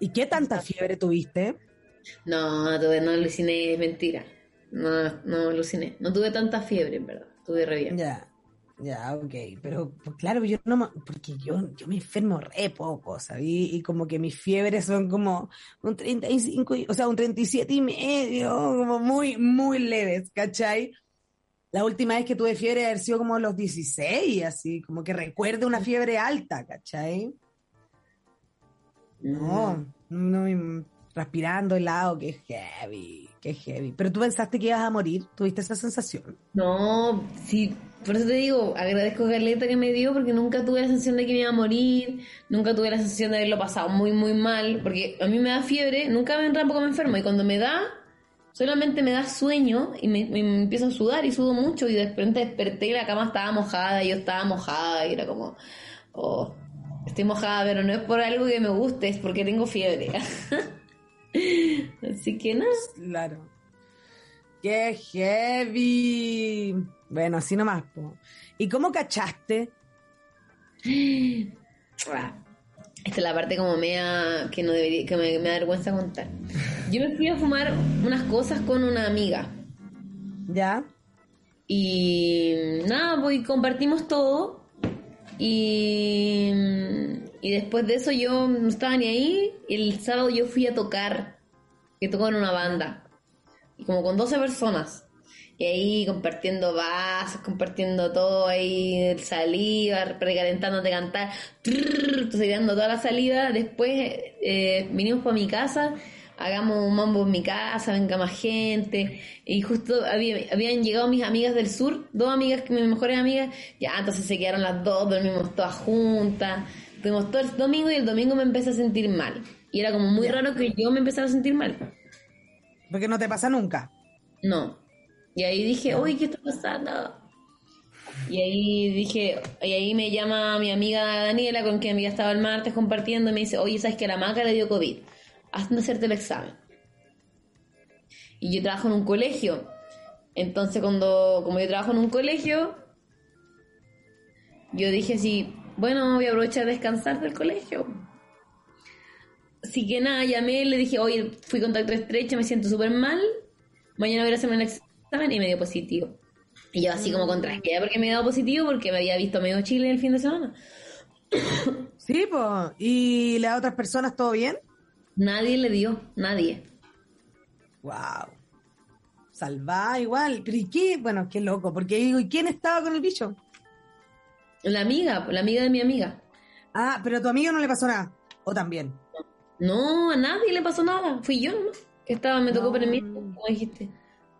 ¿Y qué tanta fiebre tuviste? No, no tuve, no aluciné, es mentira. No, no aluciné. No tuve tanta fiebre, en verdad. Tuve re bien. Ya, ya, ok. Pero pues, claro, yo no me- porque yo, yo me enfermo re poco, ¿sabí? Y como que mis fiebres son como un 35, y- o sea, un 37 y medio, como muy, muy leves, ¿cachai? La última vez que tuve fiebre haber sido como los 16, así, como que recuerde una fiebre alta, ¿cachai? No, no, no, respirando helado, que heavy, que heavy. Pero tú pensaste que ibas a morir, tuviste esa sensación. No, sí, por eso te digo, agradezco a Carleta que me dio porque nunca tuve la sensación de que me iba a morir, nunca tuve la sensación de haberlo pasado muy, muy mal, porque a mí me da fiebre, nunca me tampoco me enfermo y cuando me da, solamente me da sueño y me, me empiezo a sudar y sudo mucho y de repente desperté y la cama estaba mojada y yo estaba mojada y era como, oh, estoy mojada, pero no es por algo que me guste, es porque tengo fiebre. Así que nada. Claro. ¡Qué heavy! Bueno, así nomás, po. ¿Y cómo cachaste? Ah, Esta es la parte como mea que no debería, que me, me da vergüenza contar. Yo me fui a fumar unas cosas con una amiga. ¿Ya? Y nada, pues compartimos todo. Y, y después de eso yo no estaba ni ahí. El sábado yo fui a tocar. Que tocó en una banda. Y como con 12 personas. Y ahí compartiendo vasos, compartiendo todo ahí, saliva, precalentándote a cantar, trrr, tirando toda la saliva. Después eh, vinimos para mi casa, hagamos un mambo en mi casa, venga más gente. Y justo había- habían llegado mis amigas del sur, dos amigas, que mis mejores amigas, ya entonces se quedaron las dos, dormimos todas juntas. Tuvimos todo el domingo y el domingo me empecé a sentir mal. Y era como muy raro que yo me empezara a sentir mal. Porque no te pasa nunca. No. Y ahí dije, uy, ¿qué está pasando? Y ahí dije, y ahí me llama mi amiga Daniela, con quien amiga estaba el martes compartiendo, y me dice, oye, ¿sabes que a la maca le dio COVID? Hazme hacerte el examen. Y yo trabajo en un colegio. Entonces, cuando, como yo trabajo en un colegio, yo dije así, bueno, voy a aprovechar de descansar del colegio. Así que nada, llamé, le dije, oye, fui contacto estrecho, me siento súper mal. Mañana voy a hacerme un examen y me dio positivo. Y yo así como contra porque me dio positivo porque me había visto medio Chile el fin de semana. Sí, pues. ¿Y las otras personas todo bien? Nadie le dio, nadie. Wow. Salvada igual. Pero ¿y qué? Bueno, qué loco. Porque digo, ¿y quién estaba con el bicho? La amiga, la amiga de mi amiga. Ah, pero a tu amigo no le pasó nada. ¿O también? No, a nadie le pasó nada. Fui yo nomás. Que estaba, me tocó No. premio, como dijiste.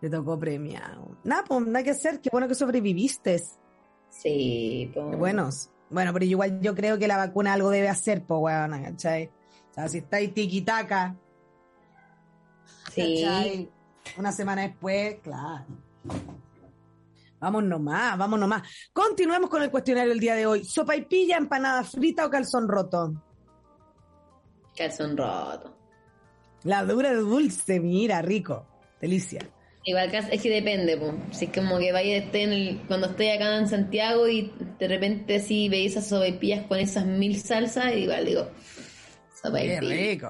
Te tocó premiado. Nada, pues nada que hacer. Qué bueno que sobreviviste. Sí, pues. Qué buenos. Bueno, pero igual yo creo que la vacuna algo debe hacer, pues, weón, ¿cachai? O sea, si estáis tiquitaca, Sí. ¿cachai? Una semana después, claro. Vamos nomás, vamos nomás. Continuemos con el cuestionario el día de hoy. ¿Sopa y pilla, empanada frita o calzón roto? Calzón roto. La dura de dulce, mira, rico. Delicia. Igual que es que depende, pues. Si es como que vaya esté en el, cuando estoy acá en Santiago y de repente así veis esas sopaipillas con esas mil salsas, igual digo, Qué sopaipilla. rico.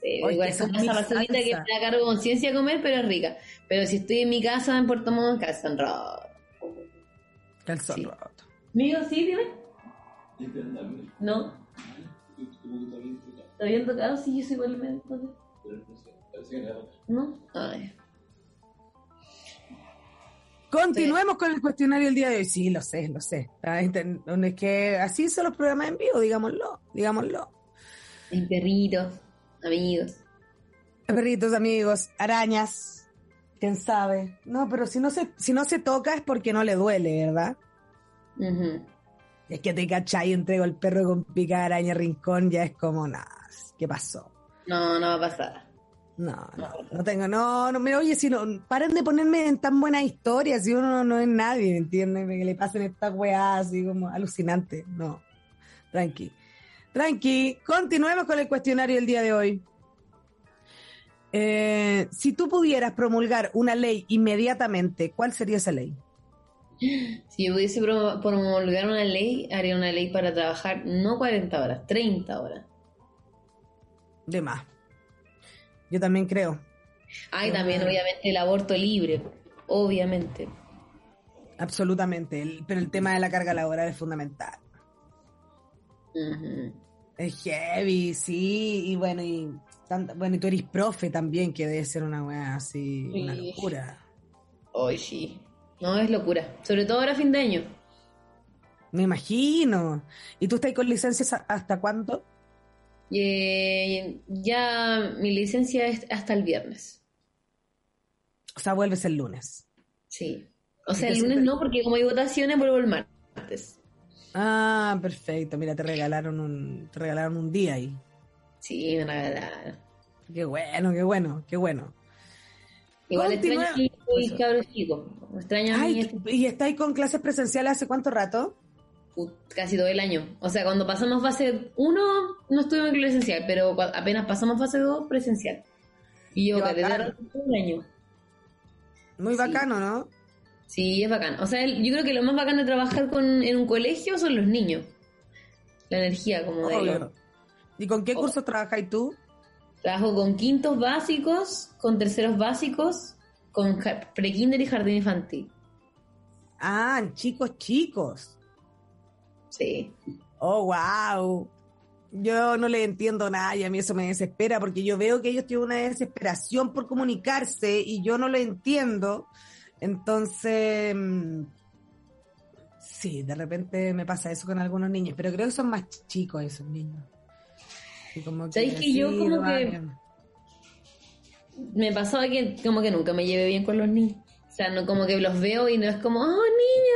Sí, Oye, igual es una basura que me da cargo de conciencia comer, pero es rica. Pero si estoy en mi casa en Puerto Montt, calzón roto. Calzón Sí. roto. ¿Mío sí, dime? ¿No? ¿Está bien tocado? Sí, yo soy igualmente. ¿No? Ay. Continuemos con el cuestionario el día de hoy. Sí, lo sé, lo sé. Es que así son los programas en vivo, digámoslo, digámoslo. Mis perritos, amigos. Perritos, amigos, arañas, quién sabe. No, pero si no se, si no se toca es porque no le duele, ¿verdad? Ujú. Es que te cachai, entrego el perro con pica de araña rincón, ya es como, nada, ¿qué pasó? No, no va a pasar. No, no, no tengo, no, no, me oye, si no, paren de ponerme en tan buenas historias, si uno no es nadie, ¿me entiendes? Que le pasen estas weas así como alucinante, no, tranqui, tranqui, continuemos con el cuestionario del día de hoy. Eh, si tú pudieras promulgar una ley inmediatamente, ¿cuál sería esa ley? Si yo pudiese pro- promulgar una ley, haría una ley para trabajar no 40 horas, 30 horas. De más. Yo también creo. Hay también, obviamente, el aborto libre. Obviamente. Absolutamente, el- pero el tema de la carga laboral es fundamental. Ujú. Es heavy, sí, y bueno, y bueno, y tú eres profe también, que debe ser una weá así, una locura. Hoy sí. No, es locura. Sobre todo ahora fin de año. Me imagino. ¿Y tú estás con licencias hasta cuándo? Eh, ya mi licencia es hasta el viernes. O sea, vuelves el lunes. Sí. O ¿Y sea, el lunes no, porque como hay votaciones, vuelvo el martes. Ah, perfecto. Mira, te regalaron un, te regalaron un día ahí. Sí, me regalaron. Qué bueno, qué bueno, qué bueno. Igual Continúa. extraño mi cabro chico. Extraño ¿y estáis con clases presenciales hace cuánto rato? Casi todo el año. O sea, cuando pasamos fase 1 no estuve en presencial, pero apenas pasamos fase 2 presencial. Y yo Qué desde todo el año. Muy Sí. bacano, ¿no? Sí, es bacán. O sea, yo creo que lo más bacán de trabajar con, en un colegio son los niños. La energía, como de Obvio. ¿Y con qué Oh. cursos trabajáis tú? Trabajo con quintos básicos, con terceros básicos, con prekinder y jardín infantil. Ah, chicos, chicos. Sí. Oh, wow. Yo no le entiendo nada y a mí eso me desespera porque yo veo que ellos tienen una desesperación por comunicarse y yo no lo entiendo. Entonces, mm, sí, de repente me pasa eso con algunos niños, pero creo que son más chicos esos niños. Y como ¿Sabes que yo como que-. Me pasaba que como que nunca me llevé bien con los niños. O sea, no como que los veo y no es como, oh,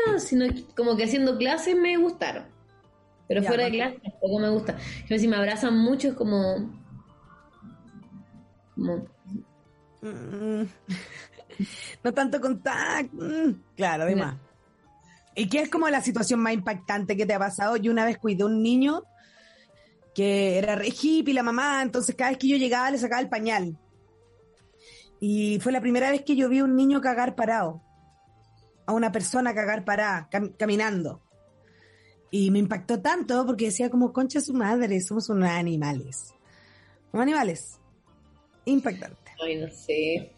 niños, sino que como que haciendo clases me gustaron. Pero Ya, fuera de clases tampoco me gusta. Yo si me abrazan mucho es como... como Mm. No tanto contacto. Mm, Claro, además. ¿Y qué es como la situación más impactante que te ha pasado? Yo una vez cuidé a un niño que era re hippie la mamá, entonces cada vez que yo llegaba le sacaba el pañal. Y fue la primera vez que yo vi a un niño cagar parado, a una persona cagar parada, cam- caminando. Y me impactó tanto porque decía como, concha su madre, somos unos animales. Somos animales. Impactante. Ay, no sé.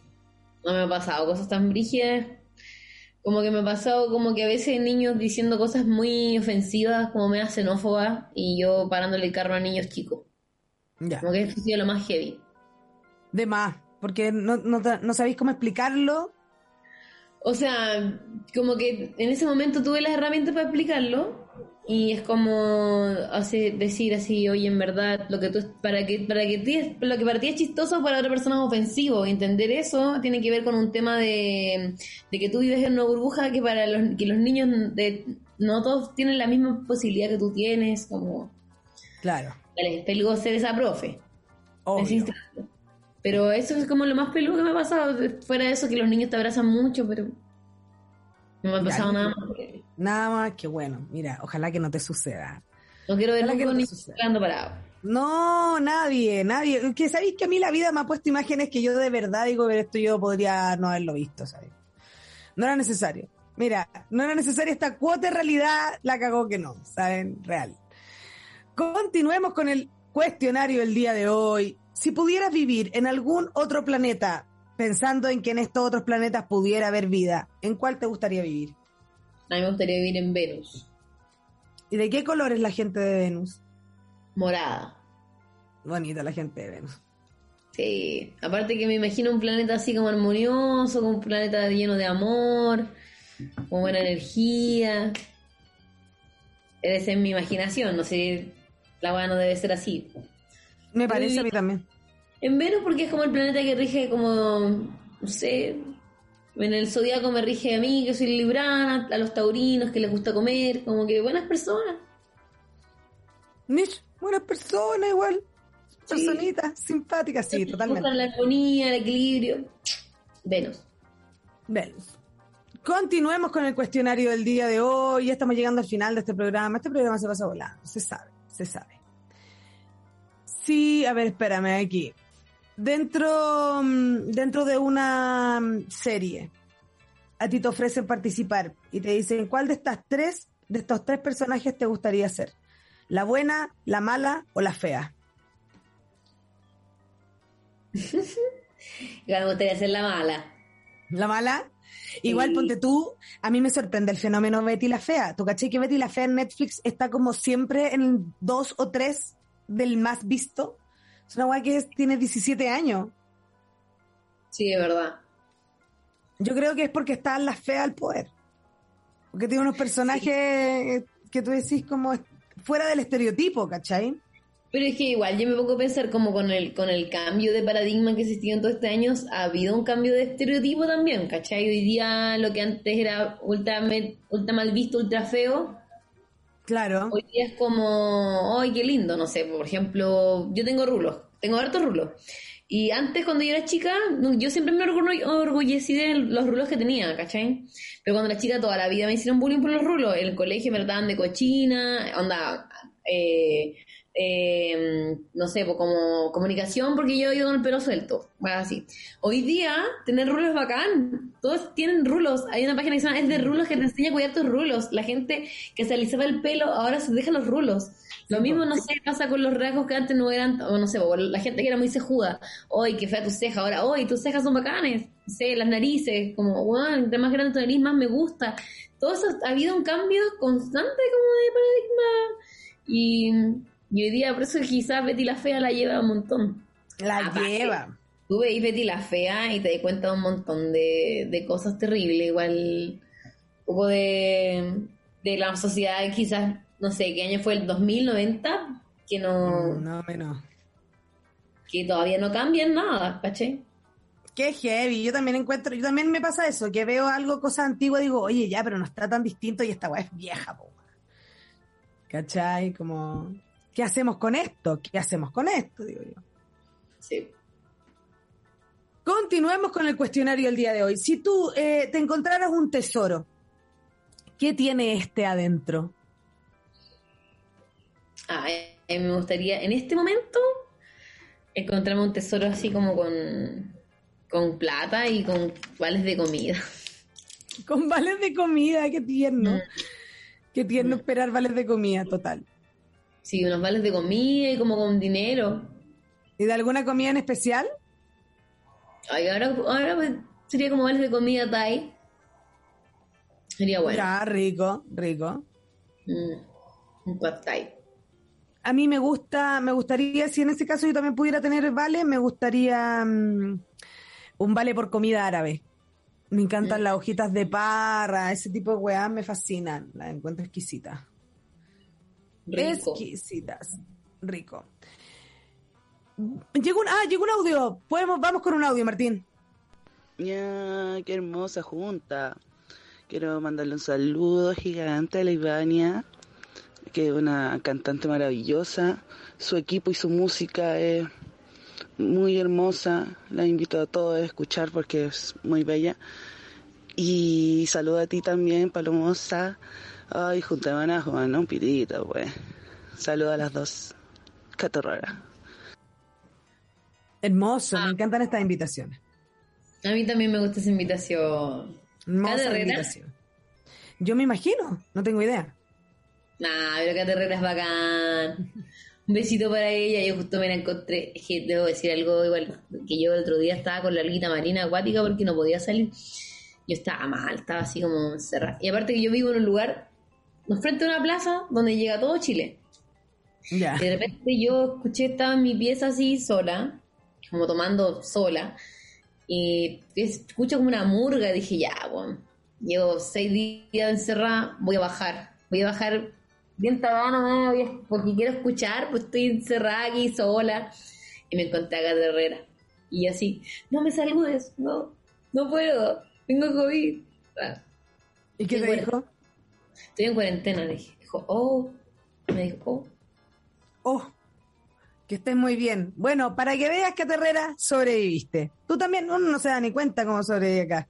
No me ha pasado cosas tan brígidas. Como que me ha pasado como que a veces niños diciendo cosas muy ofensivas, como me xenófobas, y yo parándole el carro a niños chicos. Ya. Como que eso ha sido lo más heavy. De más, porque no, no, no sabéis cómo explicarlo. O sea, como que en ese momento tuve las herramientas para explicarlo y es como hace, decir así, oye, en verdad, lo que tú para que para que ti- lo que para ti es chistoso para otra persona es ofensivo. Entender eso tiene que ver con un tema de, de que tú vives en una burbuja que para los que los niños de, no todos tienen la misma posibilidad que tú tienes, como Claro. peludo ser esa profe. Obvio. Pero eso es como lo más peludo que me ha pasado. Fuera de eso, que los niños te abrazan mucho, pero no me ha pasado nada más. Nada más que bueno. Mira, ojalá que no te suceda. No quiero ver Ojalá que no te suceda. parado. No, nadie, nadie. Que sabéis que a mí la vida me ha puesto imágenes que yo de verdad digo, pero esto yo podría no haberlo visto, ¿sabes? No era necesario. Mira, no era necesaria esta cuota de realidad, la cagó que no, ¿saben? Real. Continuemos con el cuestionario del día de hoy. Si pudieras vivir en algún otro planeta, pensando en que en estos otros planetas pudiera haber vida, ¿en cuál te gustaría vivir? A mí me gustaría vivir en Venus. ¿Y de qué color es la gente de Venus? Morada. Bonita la gente de Venus. Sí. Aparte que me imagino un planeta así como armonioso, como un planeta lleno de amor, con buena energía. Esa es mi imaginación, no sé, la weá no debe ser así. Me parece a mí también. En Venus porque es como el planeta que rige como, no sé, en el zodiaco me rige a mí, que soy librana, a los taurinos que les gusta comer, como que buenas personas. Nish, buena persona igual. Personita, simpática, sí, totalmente. la armonía, el equilibrio. Venus. Venus. Continuemos con el cuestionario del día de hoy. Ya estamos llegando al final de este programa. Este programa se pasa volando, se sabe, se sabe. Sí, a ver, espérame aquí. Dentro, mm, dentro de una mm, serie, a ti te ofrecen participar y te dicen cuál de estas tres, de estos tres personajes te gustaría ser. ¿La buena, la mala o la fea? Igual me gustaría ser la mala. ¿La mala? Igual, Sí. ponte tú, a mí me sorprende el fenómeno Betty la Fea. ¿Tú caché que Betty la Fea en Netflix está como siempre en el dos o tres del más visto? Es una weá que es- tiene 17 años. Sí, es verdad. Yo creo que es porque están las feas al poder. Porque tiene unos personajes que tú decís como fuera del estereotipo, ¿cachai? Pero es que igual yo me pongo a pensar como con el, con el cambio de paradigma que existió en todos estos años, ha habido un cambio de estereotipo también, ¿cachai? Hoy día lo que antes era ultra, ultra mal visto, ultra feo, Claro. hoy día es como, ¡ay, qué lindo! No sé, por ejemplo, yo tengo rulos, tengo hartos rulos. Y antes, cuando yo era chica, yo siempre me orgullecí de los rulos que tenía, ¿cachai? Pero cuando era chica, toda la vida me hicieron bullying por los rulos. En el colegio me trataban de cochina, onda, eh, eh, no sé, pues como comunicación, porque yo iba con el pelo suelto, bueno, así. Hoy día, tener rulos es bacán. Todos tienen rulos. Hay una página que se llama Es de Rulos que te enseña a cuidar tus rulos. La gente que se alisaba el pelo ahora se deja los rulos. Lo mismo, no sé, pasa con los rasgos que antes no eran, o no sé, o la gente que era muy cejuda. Hoy, que fea tu ceja, ahora, hoy, tus cejas son bacanes. No sé, las narices, como, bueno, entre más grande tu nariz, más me gusta. Todo eso, ha habido un cambio constante como de paradigma. Y, y hoy día, por eso quizás Betty la Fea la lleva un montón. La Aparte, lleva. Tú veis Betty la Fea y te das cuenta de un montón de, de cosas terribles. Igual, un poco de, de la sociedad, quizás, no sé, ¿qué año fue? ¿El 2090? Que no, No, menos. que todavía no cambian nada, ¿caché? Qué heavy, yo también encuentro, yo también me pasa eso, que veo algo, cosa antigua, digo, oye, ya, pero no está tan distinto y esta weá es vieja, po. ¿Cachai? Como, ¿qué hacemos con esto? ¿Qué hacemos con esto? Digo yo. Sí. Continuemos con el cuestionario del día de hoy. Si tú eh, te encontraras un tesoro, ¿qué tiene este adentro? Ah, eh, me gustaría, en este momento, encontrarme un tesoro así como con, con plata y con vales de comida. Con vales de comida, qué tierno. Mm. Qué tierno esperar vales de comida, total. Sí, unos vales de comida y como con dinero. ¿Y de alguna comida en especial? Ay, ahora, ahora pues, sería como vales de comida Thai. Sería bueno. Ya, rico, rico. Mm, un pad Thai. A mí me gusta, me gustaría, si en ese caso yo también pudiera tener vale, me gustaría mm, un vale por comida árabe. Me encantan las hojitas de parra, ese tipo de weá me fascinan, las encuentro exquisitas. Rico. Exquisitas. Rico. Llegó un, ah, llegó un audio. Podemos, vamos con un audio, Martín. Ya, qué hermosa junta. Quiero mandarle un saludo gigante a la Ivania, que es una cantante maravillosa. Su equipo y su música es muy hermosa. La invito a todos a escuchar porque es muy bella. Y saludo a ti también, Palomosa. Ay, junta van a jugar un pirito, pues. Saludo a las dos. Catorrara. Hermoso, Ah. me encantan estas invitaciones. A mí también me gusta esa invitación. Hermosa invitación. Yo me imagino, no tengo idea. Nah, pero Cata Herrera es bacán. Un besito para ella. Yo justo me la encontré. Es que debo decir algo igual. Que yo el otro día estaba con la alguita marina acuática porque no podía salir. Yo estaba mal, estaba así como encerrada. Y aparte que yo vivo en un lugar, frente a una plaza donde llega todo Chile. Ya. Y de repente yo escuché, estaba en mi pieza así sola, como tomando sola, y escucho como una murga, dije, ya, bueno, llevo seis días encerrada, voy a bajar, voy a bajar bien tabana, porque quiero escuchar, pues estoy encerrada aquí sola, y me encontré a Gata Herrera, y así, no me saludes, no, no puedo, tengo COVID. Ah, ¿Y qué te bueno. dijo? Estoy en cuarentena, le dije, dijo, oh, me dijo, oh. Oh, que estés muy bien. Bueno, para que veas que Herrera sobreviviste. Tú también, uno no se da ni cuenta cómo sobrevive acá.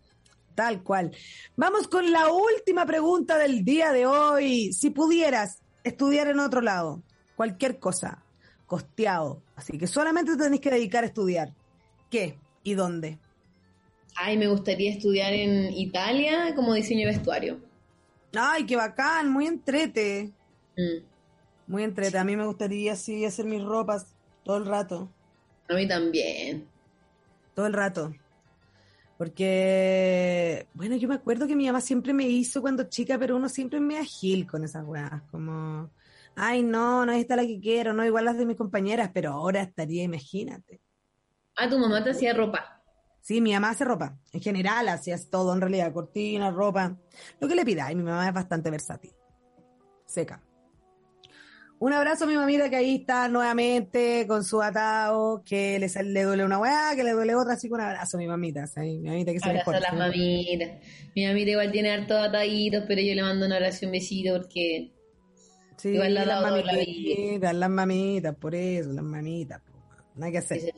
Tal cual. Vamos con la última pregunta del día de hoy. Si pudieras estudiar en otro lado, cualquier cosa, costeado, así que solamente te tenés que dedicar a estudiar. ¿Qué y dónde? Ay, me gustaría estudiar en Italia como diseño de vestuario. Ay, qué bacán, muy entrete. Mm, Muy entrete. A mí me gustaría así hacer mis ropas todo el rato. A mí también. todo el rato. Porque, bueno, yo me acuerdo que mi mamá siempre me hizo cuando chica, pero uno siempre me agil con esas weas, como, ay, no, no está la que quiero, no igual las de mis compañeras, pero ahora estaría, imagínate. Ah, tu mamá te hacía ropa. Sí, mi mamá hace ropa, en general hacía todo en realidad, cortina, ropa, lo que le pida, y mi mamá es bastante versátil, seca. Un abrazo a mi mamita que ahí está nuevamente con su atado, que le, le duele una weá, que le duele otra, así que un abrazo a mi mamita, ¿sí? mi mamita que se Abrazo a las mamitas. Mi mamita igual tiene hartos ataditos, pero yo le mando un abrazo y un besito porque Sí, Igual la las toda la mamitas, las mamitas, por eso, las mamitas, po, nada que hacer.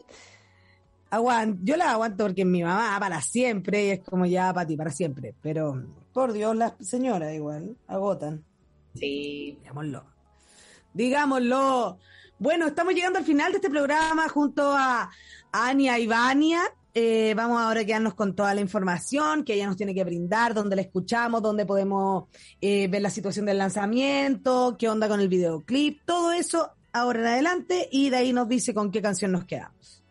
Aguant- yo la aguanto porque mi mamá para siempre y es como ya para ti, para siempre. Pero, por Dios, las señoras igual agotan. sí. Digámoslo. Digámoslo. Bueno, estamos llegando al final de este programa junto a Ania y Vania. Eh, vamos ahora a quedarnos con toda la información que ella nos tiene que brindar, dónde la escuchamos, dónde podemos eh, ver la situación del lanzamiento, qué onda con el videoclip, todo eso ahora en adelante y de ahí nos dice con qué canción nos quedamos.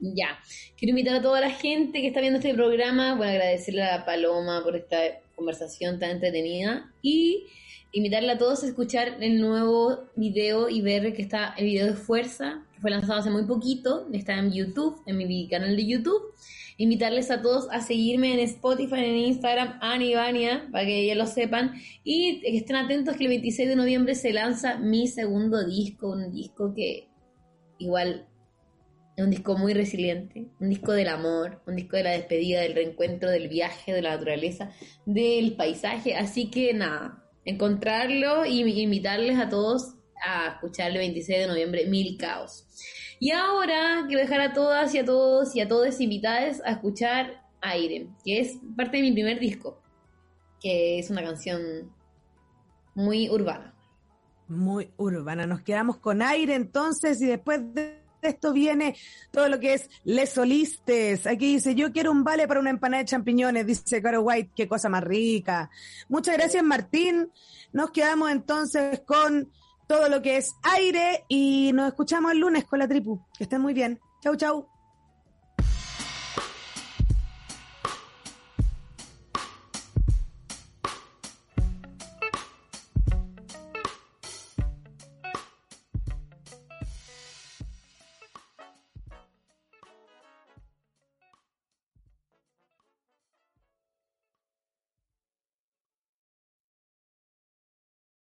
Ya. Quiero invitar a toda la gente que está viendo este programa, bueno, agradecerle a la Paloma por esta conversación tan entretenida y invitarle a todos a escuchar el nuevo video y ver que está el video de Fuerza, que fue lanzado hace muy poquito, está en YouTube, en mi canal de YouTube. Invitarles a todos a seguirme en Spotify, en Instagram, Anivania, para que ya lo sepan. Y que estén atentos que el 26 de noviembre se lanza mi segundo disco, un disco que igual es un disco muy resiliente, un disco del amor, un disco de la despedida, del reencuentro, del viaje, de la naturaleza, del paisaje. Así que nada, encontrarlo y invitarles a todos a escuchar el 26 de noviembre Mil Caos. Y ahora quiero dejar a todas y a todos y a todos invitadas a escuchar Aire, que es parte de mi primer disco, que es una canción muy urbana. Muy urbana. Nos quedamos con aire entonces y después de esto viene todo lo que es Les Solistes. Aquí dice, yo quiero un vale para una empanada de champiñones, dice Caro White, qué cosa más rica. Muchas gracias Martín. Nos quedamos entonces con todo lo que es aire y nos escuchamos el lunes con la tripu. Que estén muy bien. Chau, chau.